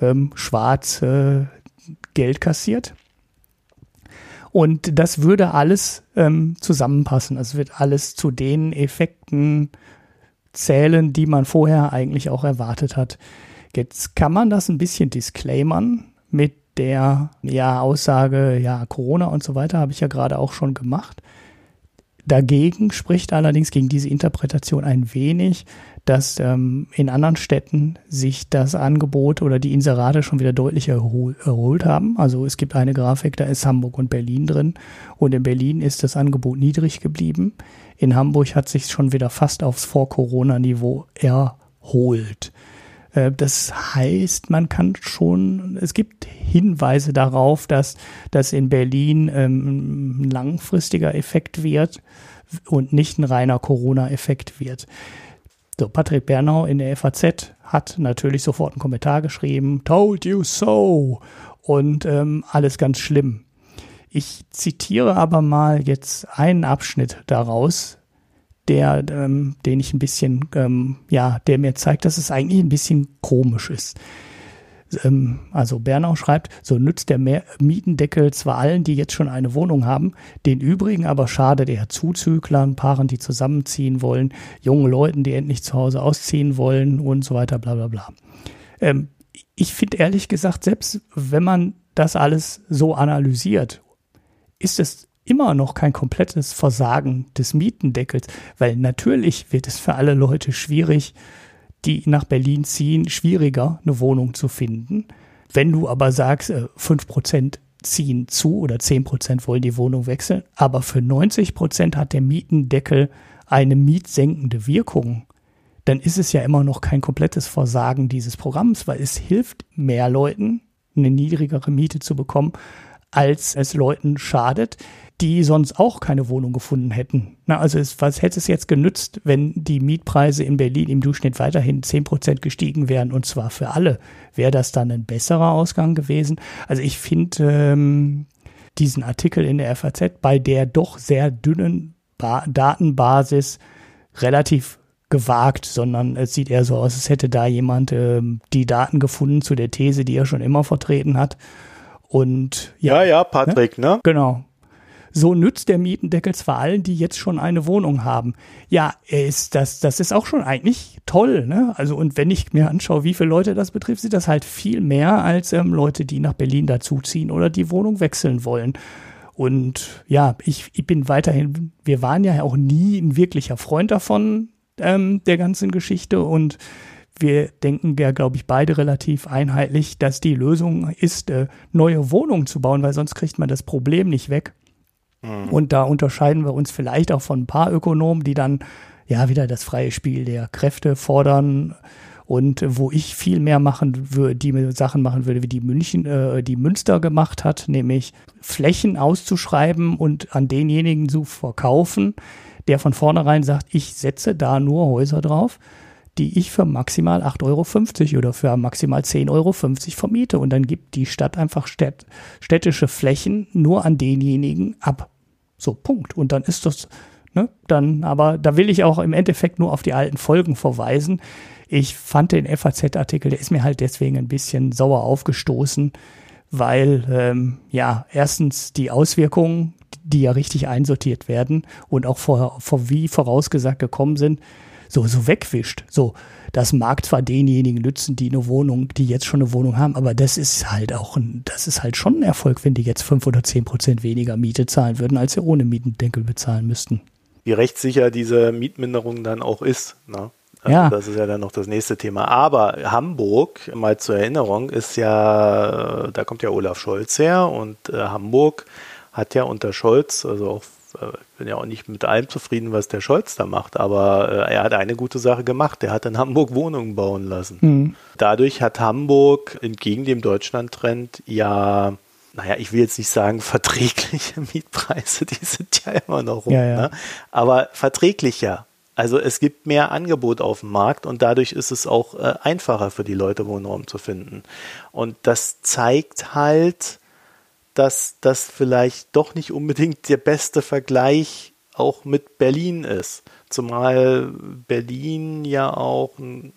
ähm, schwarz äh, Geld kassiert. Und das würde alles ähm, zusammenpassen. Also wird alles zu den Effekten zählen, die man vorher eigentlich auch erwartet hat. Jetzt kann man das ein bisschen disclaimern mit der ja, Aussage, ja, Corona und so weiter, habe ich ja gerade auch schon gemacht. Dagegen spricht allerdings gegen diese Interpretation ein wenig, dass ähm, in anderen Städten sich das Angebot oder die Inserate schon wieder deutlich erhol erholt haben. Also es gibt eine Grafik, da ist Hamburg und Berlin drin und in Berlin ist das Angebot niedrig geblieben. In Hamburg hat sich schon wieder fast aufs Vor-Corona-Niveau erholt. Äh, das heißt, man kann schon, es gibt Hinweise darauf, dass das in Berlin ähm, ein langfristiger Effekt wird und nicht ein reiner Corona-Effekt wird. So, Patrick Bernau in der FAZ hat natürlich sofort einen Kommentar geschrieben, told you so und ähm, alles ganz schlimm. Ich zitiere aber mal jetzt einen Abschnitt daraus, der, ähm, den ich ein bisschen, ähm, ja, der mir zeigt, dass es eigentlich ein bisschen komisch ist. Ähm, also Bernau schreibt, so nützt der Mietendeckel zwar allen, die jetzt schon eine Wohnung haben, den übrigen aber schadet er Zuzüglern, Paaren, die zusammenziehen wollen, jungen Leuten, die endlich zu Hause ausziehen wollen und so weiter, bla bla bla. Ähm, ich finde ehrlich gesagt, selbst wenn man das alles so analysiert, ist es immer noch kein komplettes Versagen des Mietendeckels, weil natürlich wird es für alle Leute schwierig, die nach Berlin ziehen, schwieriger, eine Wohnung zu finden. Wenn du aber sagst, äh, fünf Prozent ziehen zu oder zehn Prozent wollen die Wohnung wechseln, aber für 90 Prozent hat der Mietendeckel eine mietsenkende Wirkung, dann ist es ja immer noch kein komplettes Versagen dieses Programms, weil es hilft mehr Leuten, eine niedrigere Miete zu bekommen, als es Leuten schadet, die sonst auch keine Wohnung gefunden hätten. Na, also es, was hätte es jetzt genützt, wenn die Mietpreise in Berlin im Durchschnitt weiterhin zehn Prozent gestiegen wären und zwar für alle? Wäre das dann ein besserer Ausgang gewesen? Also ich finde ähm, diesen Artikel in der FAZ bei der doch sehr dünnen ba Datenbasis relativ gewagt, sondern es sieht eher so aus, als hätte da jemand ähm, die Daten gefunden zu der These, die er schon immer vertreten hat. Und ja, ja, ja Patrick, ne? ne? Genau. So nützt der Mietendeckel zwar allen, die jetzt schon eine Wohnung haben. Ja, ist das, das ist auch schon eigentlich toll, ne? Also, und wenn ich mir anschaue, wie viele Leute das betrifft, sind das halt viel mehr als ähm, Leute, die nach Berlin dazuziehen oder die Wohnung wechseln wollen. Und ja, ich, ich bin weiterhin, wir waren ja auch nie ein wirklicher Freund davon, ähm, der ganzen Geschichte und wir denken ja, glaube ich, beide relativ einheitlich, dass die Lösung ist, äh, neue Wohnungen zu bauen, weil sonst kriegt man das Problem nicht weg. Mhm. Und da unterscheiden wir uns vielleicht auch von ein paar Ökonomen, die dann ja wieder das freie Spiel der Kräfte fordern und wo ich viel mehr machen würde, die Sachen machen würde, wie die München, äh, die Münster gemacht hat, nämlich Flächen auszuschreiben und an denjenigen zu verkaufen, der von vornherein sagt, ich setze da nur Häuser drauf, die ich für maximal 8,50 Euro oder für maximal 10,50 Euro vermiete. Und dann gibt die Stadt einfach städt, städtische Flächen nur an denjenigen ab. So, Punkt. Und dann ist das, ne, dann, aber da will ich auch im Endeffekt nur auf die alten Folgen verweisen. Ich fand den FAZ-Artikel, der ist mir halt deswegen ein bisschen sauer aufgestoßen, weil, ähm, ja, erstens die Auswirkungen, die ja richtig einsortiert werden und auch vor, vor wie vorausgesagt gekommen sind, so, so wegwischt. So, das mag zwar denjenigen nützen, die eine Wohnung, die jetzt schon eine Wohnung haben, aber das ist halt auch ein, das ist halt schon ein Erfolg, wenn die jetzt fünf oder zehn Prozent weniger Miete zahlen würden, als sie ohne Mietendeckel bezahlen müssten. Wie rechtssicher diese Mietminderung dann auch ist. Ne? Also ja. Das ist ja dann noch das nächste Thema. Aber Hamburg, mal zur Erinnerung, ist ja, da kommt ja Olaf Scholz her und äh, Hamburg hat ja unter Scholz, also auch bin ja auch nicht mit allem zufrieden, was der Scholz da macht, aber äh, er hat eine gute Sache gemacht. Er hat in Hamburg Wohnungen bauen lassen. Mhm. Dadurch hat Hamburg entgegen dem Deutschland-Trend ja naja, ich will jetzt nicht sagen [laughs] verträgliche Mietpreise, die sind ja immer noch rum, ja, ja. Ne? aber verträglicher. Also es gibt mehr Angebot auf dem Markt und dadurch ist es auch äh, einfacher für die Leute, Wohnraum zu finden. Und das zeigt halt, dass das vielleicht doch nicht unbedingt der beste Vergleich auch mit Berlin ist. Zumal Berlin ja auch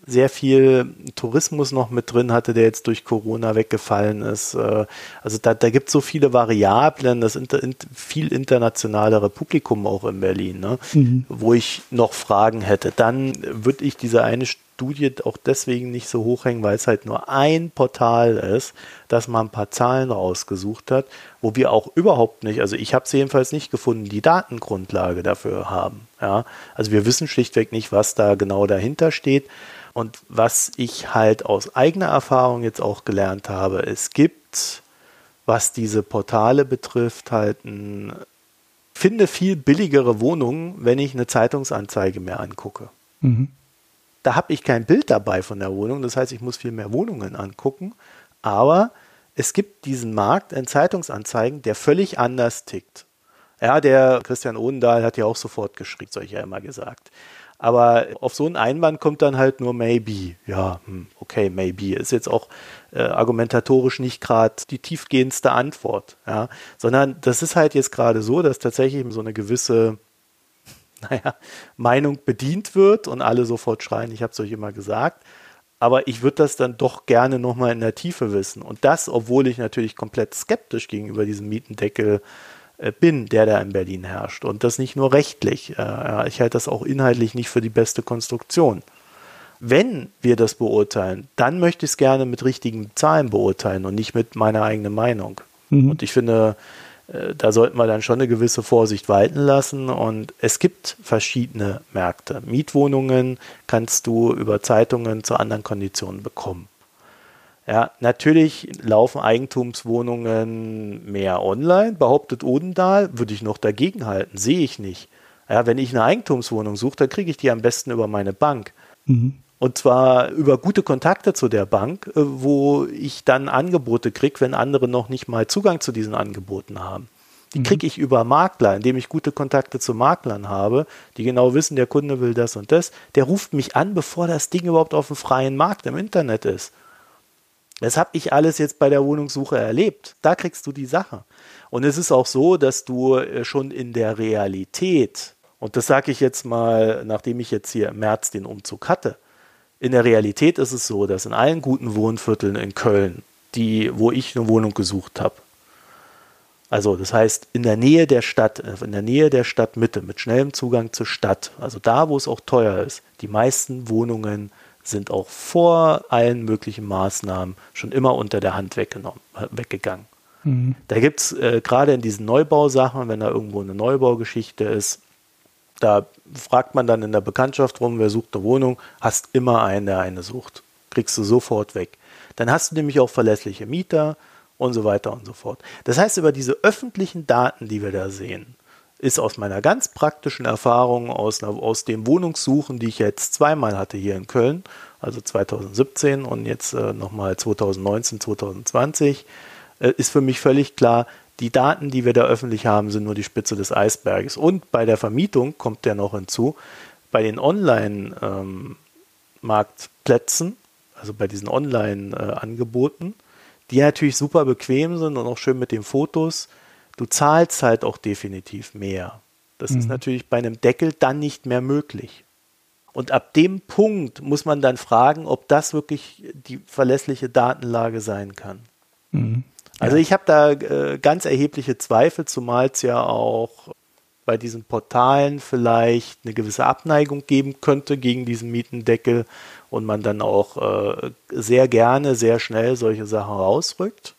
sehr viel Tourismus noch mit drin hatte, der jetzt durch Corona weggefallen ist. Äh, also da, da gibt es so viele Variablen, das inter, viel internationalere Publikum auch in Berlin, ne? Mhm. wo ich noch Fragen hätte. Dann würde ich diese eine Studie auch deswegen nicht so hochhängen, weil es halt nur ein Portal ist, das mal ein paar Zahlen rausgesucht hat, wo wir auch überhaupt nicht, also ich habe es jedenfalls nicht gefunden, die Datengrundlage dafür haben. Ja? Also wir wissen schlichtweg nicht, was da genau dahinter steht. Und was ich halt aus eigener Erfahrung jetzt auch gelernt habe, es gibt, was diese Portale betrifft, halt ein, finde viel billigere Wohnungen, wenn ich eine Zeitungsanzeige mir angucke. Mhm. Da habe ich kein Bild dabei von der Wohnung. Das heißt, ich muss viel mehr Wohnungen angucken. Aber es gibt diesen Markt in Zeitungsanzeigen, der völlig anders tickt. Ja, der Christian Odendahl hat ja auch sofort geschrieben, habe ich ja immer gesagt. Aber auf so einen Einwand kommt dann halt nur maybe. Ja, hm, okay, maybe. Ist jetzt auch äh, argumentatorisch nicht gerade die tiefgehendste Antwort. Ja, sondern das ist halt jetzt gerade so, dass tatsächlich so eine gewisse naja, Meinung bedient wird und alle sofort schreien, ich habe es euch immer gesagt. Aber ich würde das dann doch gerne nochmal in der Tiefe wissen. Und das, obwohl ich natürlich komplett skeptisch gegenüber diesem Mietendeckel äh, bin, der da in Berlin herrscht. Und das nicht nur rechtlich. Äh, ich halte das auch inhaltlich nicht für die beste Konstruktion. Wenn wir das beurteilen, dann möchte ich es gerne mit richtigen Zahlen beurteilen und nicht mit meiner eigenen Meinung. Mhm. Und ich finde, da sollten wir dann schon eine gewisse Vorsicht walten lassen. Und es gibt verschiedene Märkte. Mietwohnungen kannst du über Zeitungen zu anderen Konditionen bekommen. Ja, natürlich laufen Eigentumswohnungen mehr online, behauptet Odendahl, würde ich noch dagegen halten, sehe ich nicht. Ja, wenn ich eine Eigentumswohnung suche, dann kriege ich die am besten über meine Bank. Mhm. Und zwar über gute Kontakte zu der Bank, äh, wo ich dann Angebote kriege, wenn andere noch nicht mal Zugang zu diesen Angeboten haben. Die mhm. kriege ich über Makler, indem ich gute Kontakte zu Maklern habe, die genau wissen, der Kunde will das und das. Der ruft mich an, bevor das Ding überhaupt auf dem freien Markt im Internet ist. Das habe ich alles jetzt bei der Wohnungssuche erlebt. Da kriegst du die Sache. Und es ist auch so, dass du äh, schon in der Realität, und das sage ich jetzt mal, nachdem ich jetzt hier im März den Umzug hatte, in der Realität ist es so, dass in allen guten Wohnvierteln in Köln, die, wo ich eine Wohnung gesucht habe, also das heißt in der Nähe der Stadt, in der Nähe der Stadtmitte, mit schnellem Zugang zur Stadt, also da, wo es auch teuer ist, die meisten Wohnungen sind auch vor allen möglichen Maßnahmen schon immer unter der Hand weggenommen, äh, weggegangen. Mhm. Da gibt es äh, gerade in diesen Neubausachen, wenn da irgendwo eine Neubaugeschichte ist, da fragt man dann in der Bekanntschaft rum, wer sucht eine Wohnung, hast immer einen, der eine sucht. Kriegst du sofort weg. Dann hast du nämlich auch verlässliche Mieter und so weiter und so fort. Das heißt, über diese öffentlichen Daten, die wir da sehen, ist aus meiner ganz praktischen Erfahrung aus, aus dem Wohnungssuchen, die ich jetzt zweimal hatte hier in Köln, also 2017 und jetzt äh, nochmal 2019, 2020, äh, ist für mich völlig klar, die Daten, die wir da öffentlich haben, sind nur die Spitze des Eisberges. Und bei der Vermietung kommt der noch hinzu, bei den Online-Marktplätzen, also bei diesen Online-Angeboten, die natürlich super bequem sind und auch schön mit den Fotos, du zahlst halt auch definitiv mehr. Das mhm. ist natürlich bei einem Deckel dann nicht mehr möglich. Und ab dem Punkt muss man dann fragen, ob das wirklich die verlässliche Datenlage sein kann. Mhm. Also ich habe da äh, ganz erhebliche Zweifel, zumal es ja auch bei diesen Portalen vielleicht eine gewisse Abneigung geben könnte gegen diesen Mietendeckel und man dann auch äh, sehr gerne, sehr schnell solche Sachen rausrückt.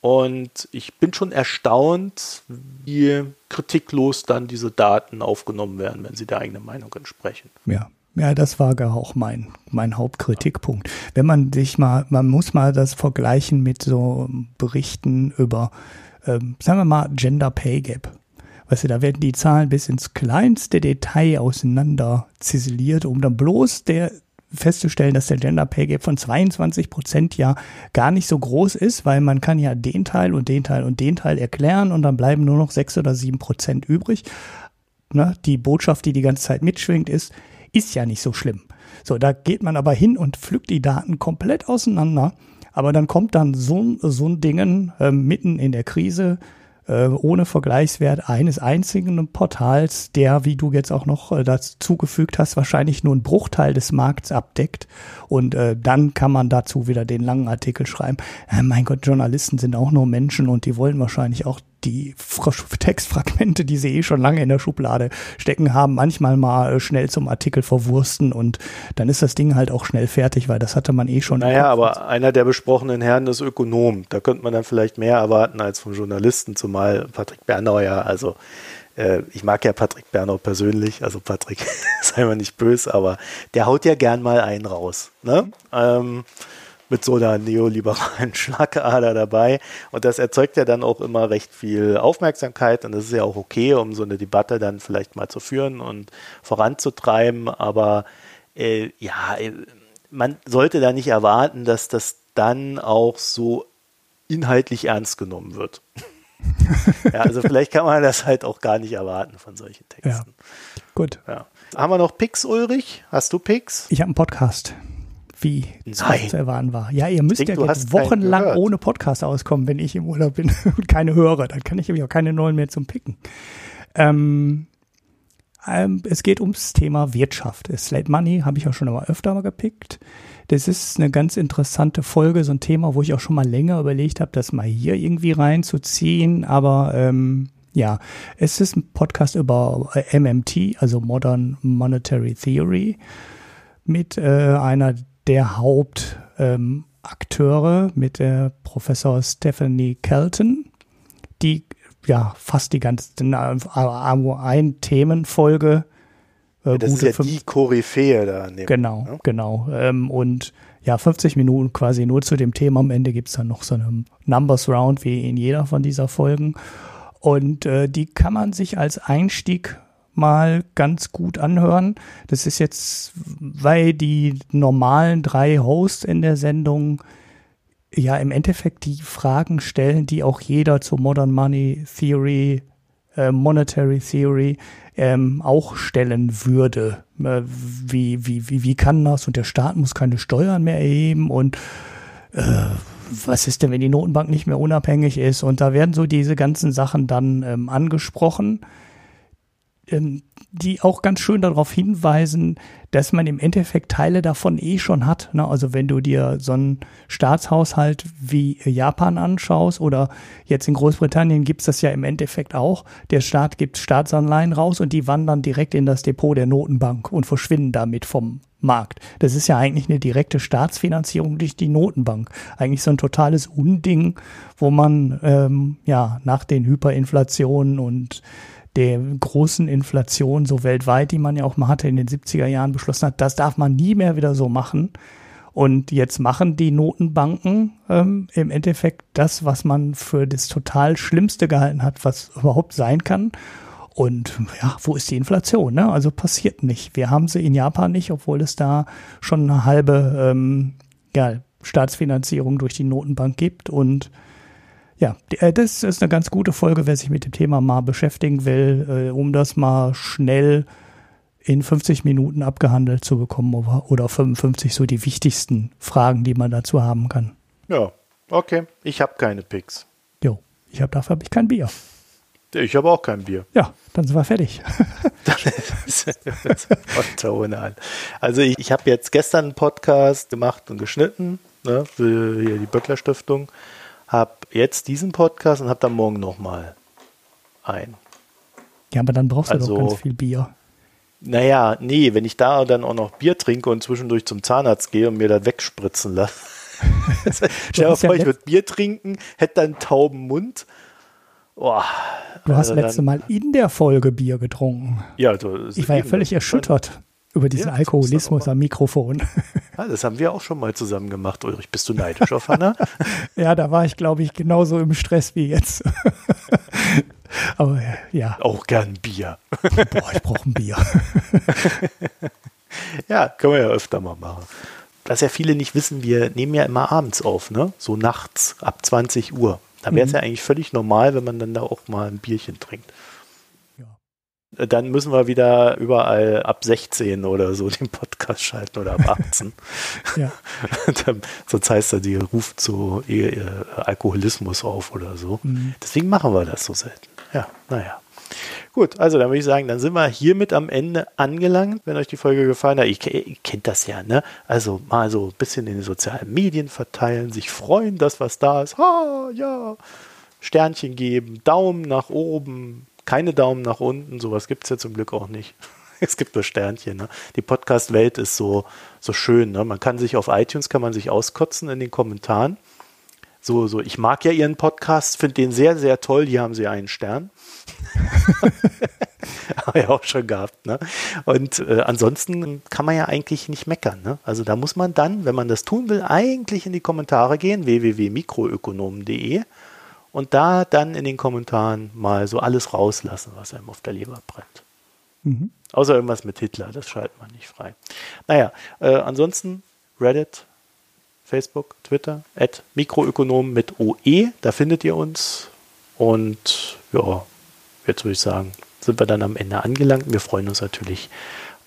Und ich bin schon erstaunt, wie kritiklos dann diese Daten aufgenommen werden, wenn sie der eigenen Meinung entsprechen. Ja, ja, das war auch mein, mein Hauptkritikpunkt. Wenn man sich mal, man muss mal das vergleichen mit so Berichten über, ähm, sagen wir mal, Gender Pay Gap. Weißt du, da werden die Zahlen bis ins kleinste Detail auseinander ziseliert, um dann bloß der festzustellen, dass der Gender Pay Gap von 22 Prozent ja gar nicht so groß ist, weil man kann ja den Teil und den Teil und den Teil erklären und dann bleiben nur noch sechs oder sieben Prozent übrig. Ne? Die Botschaft, die die ganze Zeit mitschwingt, ist, ist ja nicht so schlimm. So, da geht man aber hin und pflückt die Daten komplett auseinander. Aber dann kommt dann so, so ein Dingen äh, mitten in der Krise äh, ohne Vergleichswert eines einzigen Portals, der, wie du jetzt auch noch äh, dazu gefügt hast, wahrscheinlich nur einen Bruchteil des Markts abdeckt. Und äh, dann kann man dazu wieder den langen Artikel schreiben. Äh, mein Gott, Journalisten sind auch nur Menschen und die wollen wahrscheinlich auch die Textfragmente, die sie eh schon lange in der Schublade stecken haben, manchmal mal äh, schnell zum Artikel verwursten und dann ist das Ding halt auch schnell fertig, weil das hatte man eh schon. Naja, aber einer der besprochenen Herren ist Ökonom. Da könnte man dann vielleicht mehr erwarten als vom Journalisten, zumal Patrick Bernauer ja, also äh, ich mag ja Patrick Bernau persönlich, also Patrick, [laughs] sei mal nicht böse, aber der haut ja gern mal einen raus. Ne? Ähm, mit so einer neoliberalen [laughs] Schlagader dabei. Und das erzeugt ja dann auch immer recht viel Aufmerksamkeit und das ist ja auch okay, um so eine Debatte dann vielleicht mal zu führen und voranzutreiben. Aber äh, ja, äh, man sollte da nicht erwarten, dass das dann auch so inhaltlich ernst genommen wird. [laughs] ja, also vielleicht kann man das halt auch gar nicht erwarten von solchen Texten. Ja, gut. Ja. Haben wir noch Pix, Ulrich? Hast du Pix? Ich habe einen Podcast wie es zu erwarten war. Ja, ihr müsst denke, ja jetzt wochenlang ohne Podcast auskommen, wenn ich im Urlaub bin [laughs] und keine höre. Dann kann ich nämlich auch keine neuen mehr zum Picken. Ähm, ähm, es geht ums Thema Wirtschaft. Slate Money habe ich auch schon mal öfter mal gepickt. Das ist eine ganz interessante Folge, so ein Thema, wo ich auch schon mal länger überlegt habe, das mal hier irgendwie reinzuziehen. Aber ähm, ja, es ist ein Podcast über äh, MMT, also Modern Monetary Theory, mit äh, einer der Hauptakteure ähm, mit der Professor Stephanie Kelton, die ja fast die ganze ein Themenfolge. Äh, das ist ja fünf, die Koryphäe da. Dem, genau, ne? genau. Ähm, und ja, 50 Minuten quasi nur zu dem Thema. Am Ende gibt's dann noch so eine Numbers Round wie in jeder von dieser Folgen. Und äh, die kann man sich als Einstieg mal ganz gut anhören. Das ist jetzt, weil die normalen drei Hosts in der Sendung ja im Endeffekt die Fragen stellen, die auch jeder zur Modern Money Theory, äh, Monetary Theory ähm, auch stellen würde. Äh, wie, wie, wie, wie kann das? Und der Staat muss keine Steuern mehr erheben und äh, was ist denn, wenn die Notenbank nicht mehr unabhängig ist? Und da werden so diese ganzen Sachen dann ähm, angesprochen die auch ganz schön darauf hinweisen, dass man im Endeffekt Teile davon eh schon hat. Ne? Also wenn du dir so einen Staatshaushalt wie Japan anschaust oder jetzt in Großbritannien gibt's das ja im Endeffekt auch. Der Staat gibt Staatsanleihen raus und die wandern direkt in das Depot der Notenbank und verschwinden damit vom Markt. Das ist ja eigentlich eine direkte Staatsfinanzierung durch die Notenbank. Eigentlich so ein totales Unding, wo man ähm, ja nach den Hyperinflationen und der großen Inflation so weltweit, die man ja auch mal hatte in den 70er Jahren beschlossen hat, das darf man nie mehr wieder so machen. Und jetzt machen die Notenbanken ähm, im Endeffekt das, was man für das total Schlimmste gehalten hat, was überhaupt sein kann. Und ja, wo ist die Inflation? Ne? Also passiert nicht. Wir haben sie in Japan nicht, obwohl es da schon eine halbe ähm, ja, Staatsfinanzierung durch die Notenbank gibt. Und ja, äh, das ist eine ganz gute Folge, wer sich mit dem Thema mal beschäftigen will, äh, um das mal schnell in 50 Minuten abgehandelt zu bekommen oder 55 so die wichtigsten Fragen, die man dazu haben kann. Ja, okay. Ich habe keine Picks. Jo, ich habe dafür hab ich kein Bier. Ich habe auch kein Bier. Ja, dann sind wir fertig. [laughs] also ich, ich habe jetzt gestern einen Podcast gemacht und geschnitten ne, für die Böckler Stiftung. Habe jetzt diesen Podcast und habe dann morgen nochmal einen. Ja, aber dann brauchst du also, doch ganz viel Bier. Naja, nee, wenn ich da dann auch noch Bier trinke und zwischendurch zum Zahnarzt gehe und mir das wegspritzen lasse. [laughs] [laughs] Stell dir vor, ich würde Bier trinken, hätte dann einen tauben Mund. Oh, du hast also letzte Mal in der Folge Bier getrunken. Ja, du, ich war ja völlig erschüttert über diesen ja, Alkoholismus am Mikrofon. [laughs] Ja, das haben wir auch schon mal zusammen gemacht, Ulrich. Bist du neidisch auf Hanna? [laughs] ja, da war ich, glaube ich, genauso im Stress wie jetzt. [laughs] Aber ja. Auch gern Bier. Boah, ich brauche ein Bier. ja, können wir ja öfter mal machen. Was ja viele nicht wissen, wir nehmen ja immer abends auf, ne? So nachts ab 20 Uhr. Da wäre es mhm. ja eigentlich völlig normal, wenn man dann da auch mal ein Bierchen trinkt. Dann müssen wir wieder überall ab 16 oder so den Podcast schalten oder ab [laughs] 18. ja. [laughs] Sonst heißt er, die ruft so Alkoholismus auf oder so. Mhm. Deswegen machen wir das so selten. Ja, naja. Gut, also dann würde ich sagen, dann sind wir hiermit am Ende angelangt. Wenn euch die Folge gefallen hat, ihr, ihr kennt das ja, ne? Also mal so ein bisschen in den sozialen Medien verteilen, sich freuen, dass was da ist. Ha, ja. Sternchen geben, Daumen nach oben, keine Daumen nach unten, sowas gibt es ja zum Glück auch nicht. [laughs] Es gibt nur Sternchen. Ne? Die Podcast-Welt ist so, so schön. Ne? Man kann sich auf iTunes kann man sich auskotzen in den Kommentaren so, so, ich mag ja Ihren Podcast, finde den sehr, sehr toll. Hier haben Sie einen Stern. [laughs] Habe ich auch schon gehabt. Ne? Und äh, ansonsten kann man ja eigentlich nicht meckern. Ne? Also da muss man dann, wenn man das tun will, eigentlich in die Kommentare gehen, www.mikroökonomen.de und da dann in den Kommentaren mal so alles rauslassen, was einem auf der Leber brennt. Mhm. Außer irgendwas mit Hitler, das schaltet man nicht frei. Naja, äh, ansonsten Reddit, Facebook, Twitter, at Mikroökonom mit OE, da findet ihr uns. Und ja, jetzt würde ich sagen, sind wir dann am Ende angelangt. Wir freuen uns natürlich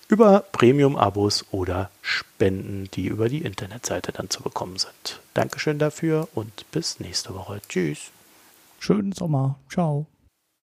über Premium-Abos oder Spenden, die über die Internetseite dann zu bekommen sind. Dankeschön dafür und bis nächste Woche. Tschüss. Schönen Sommer. Ciao.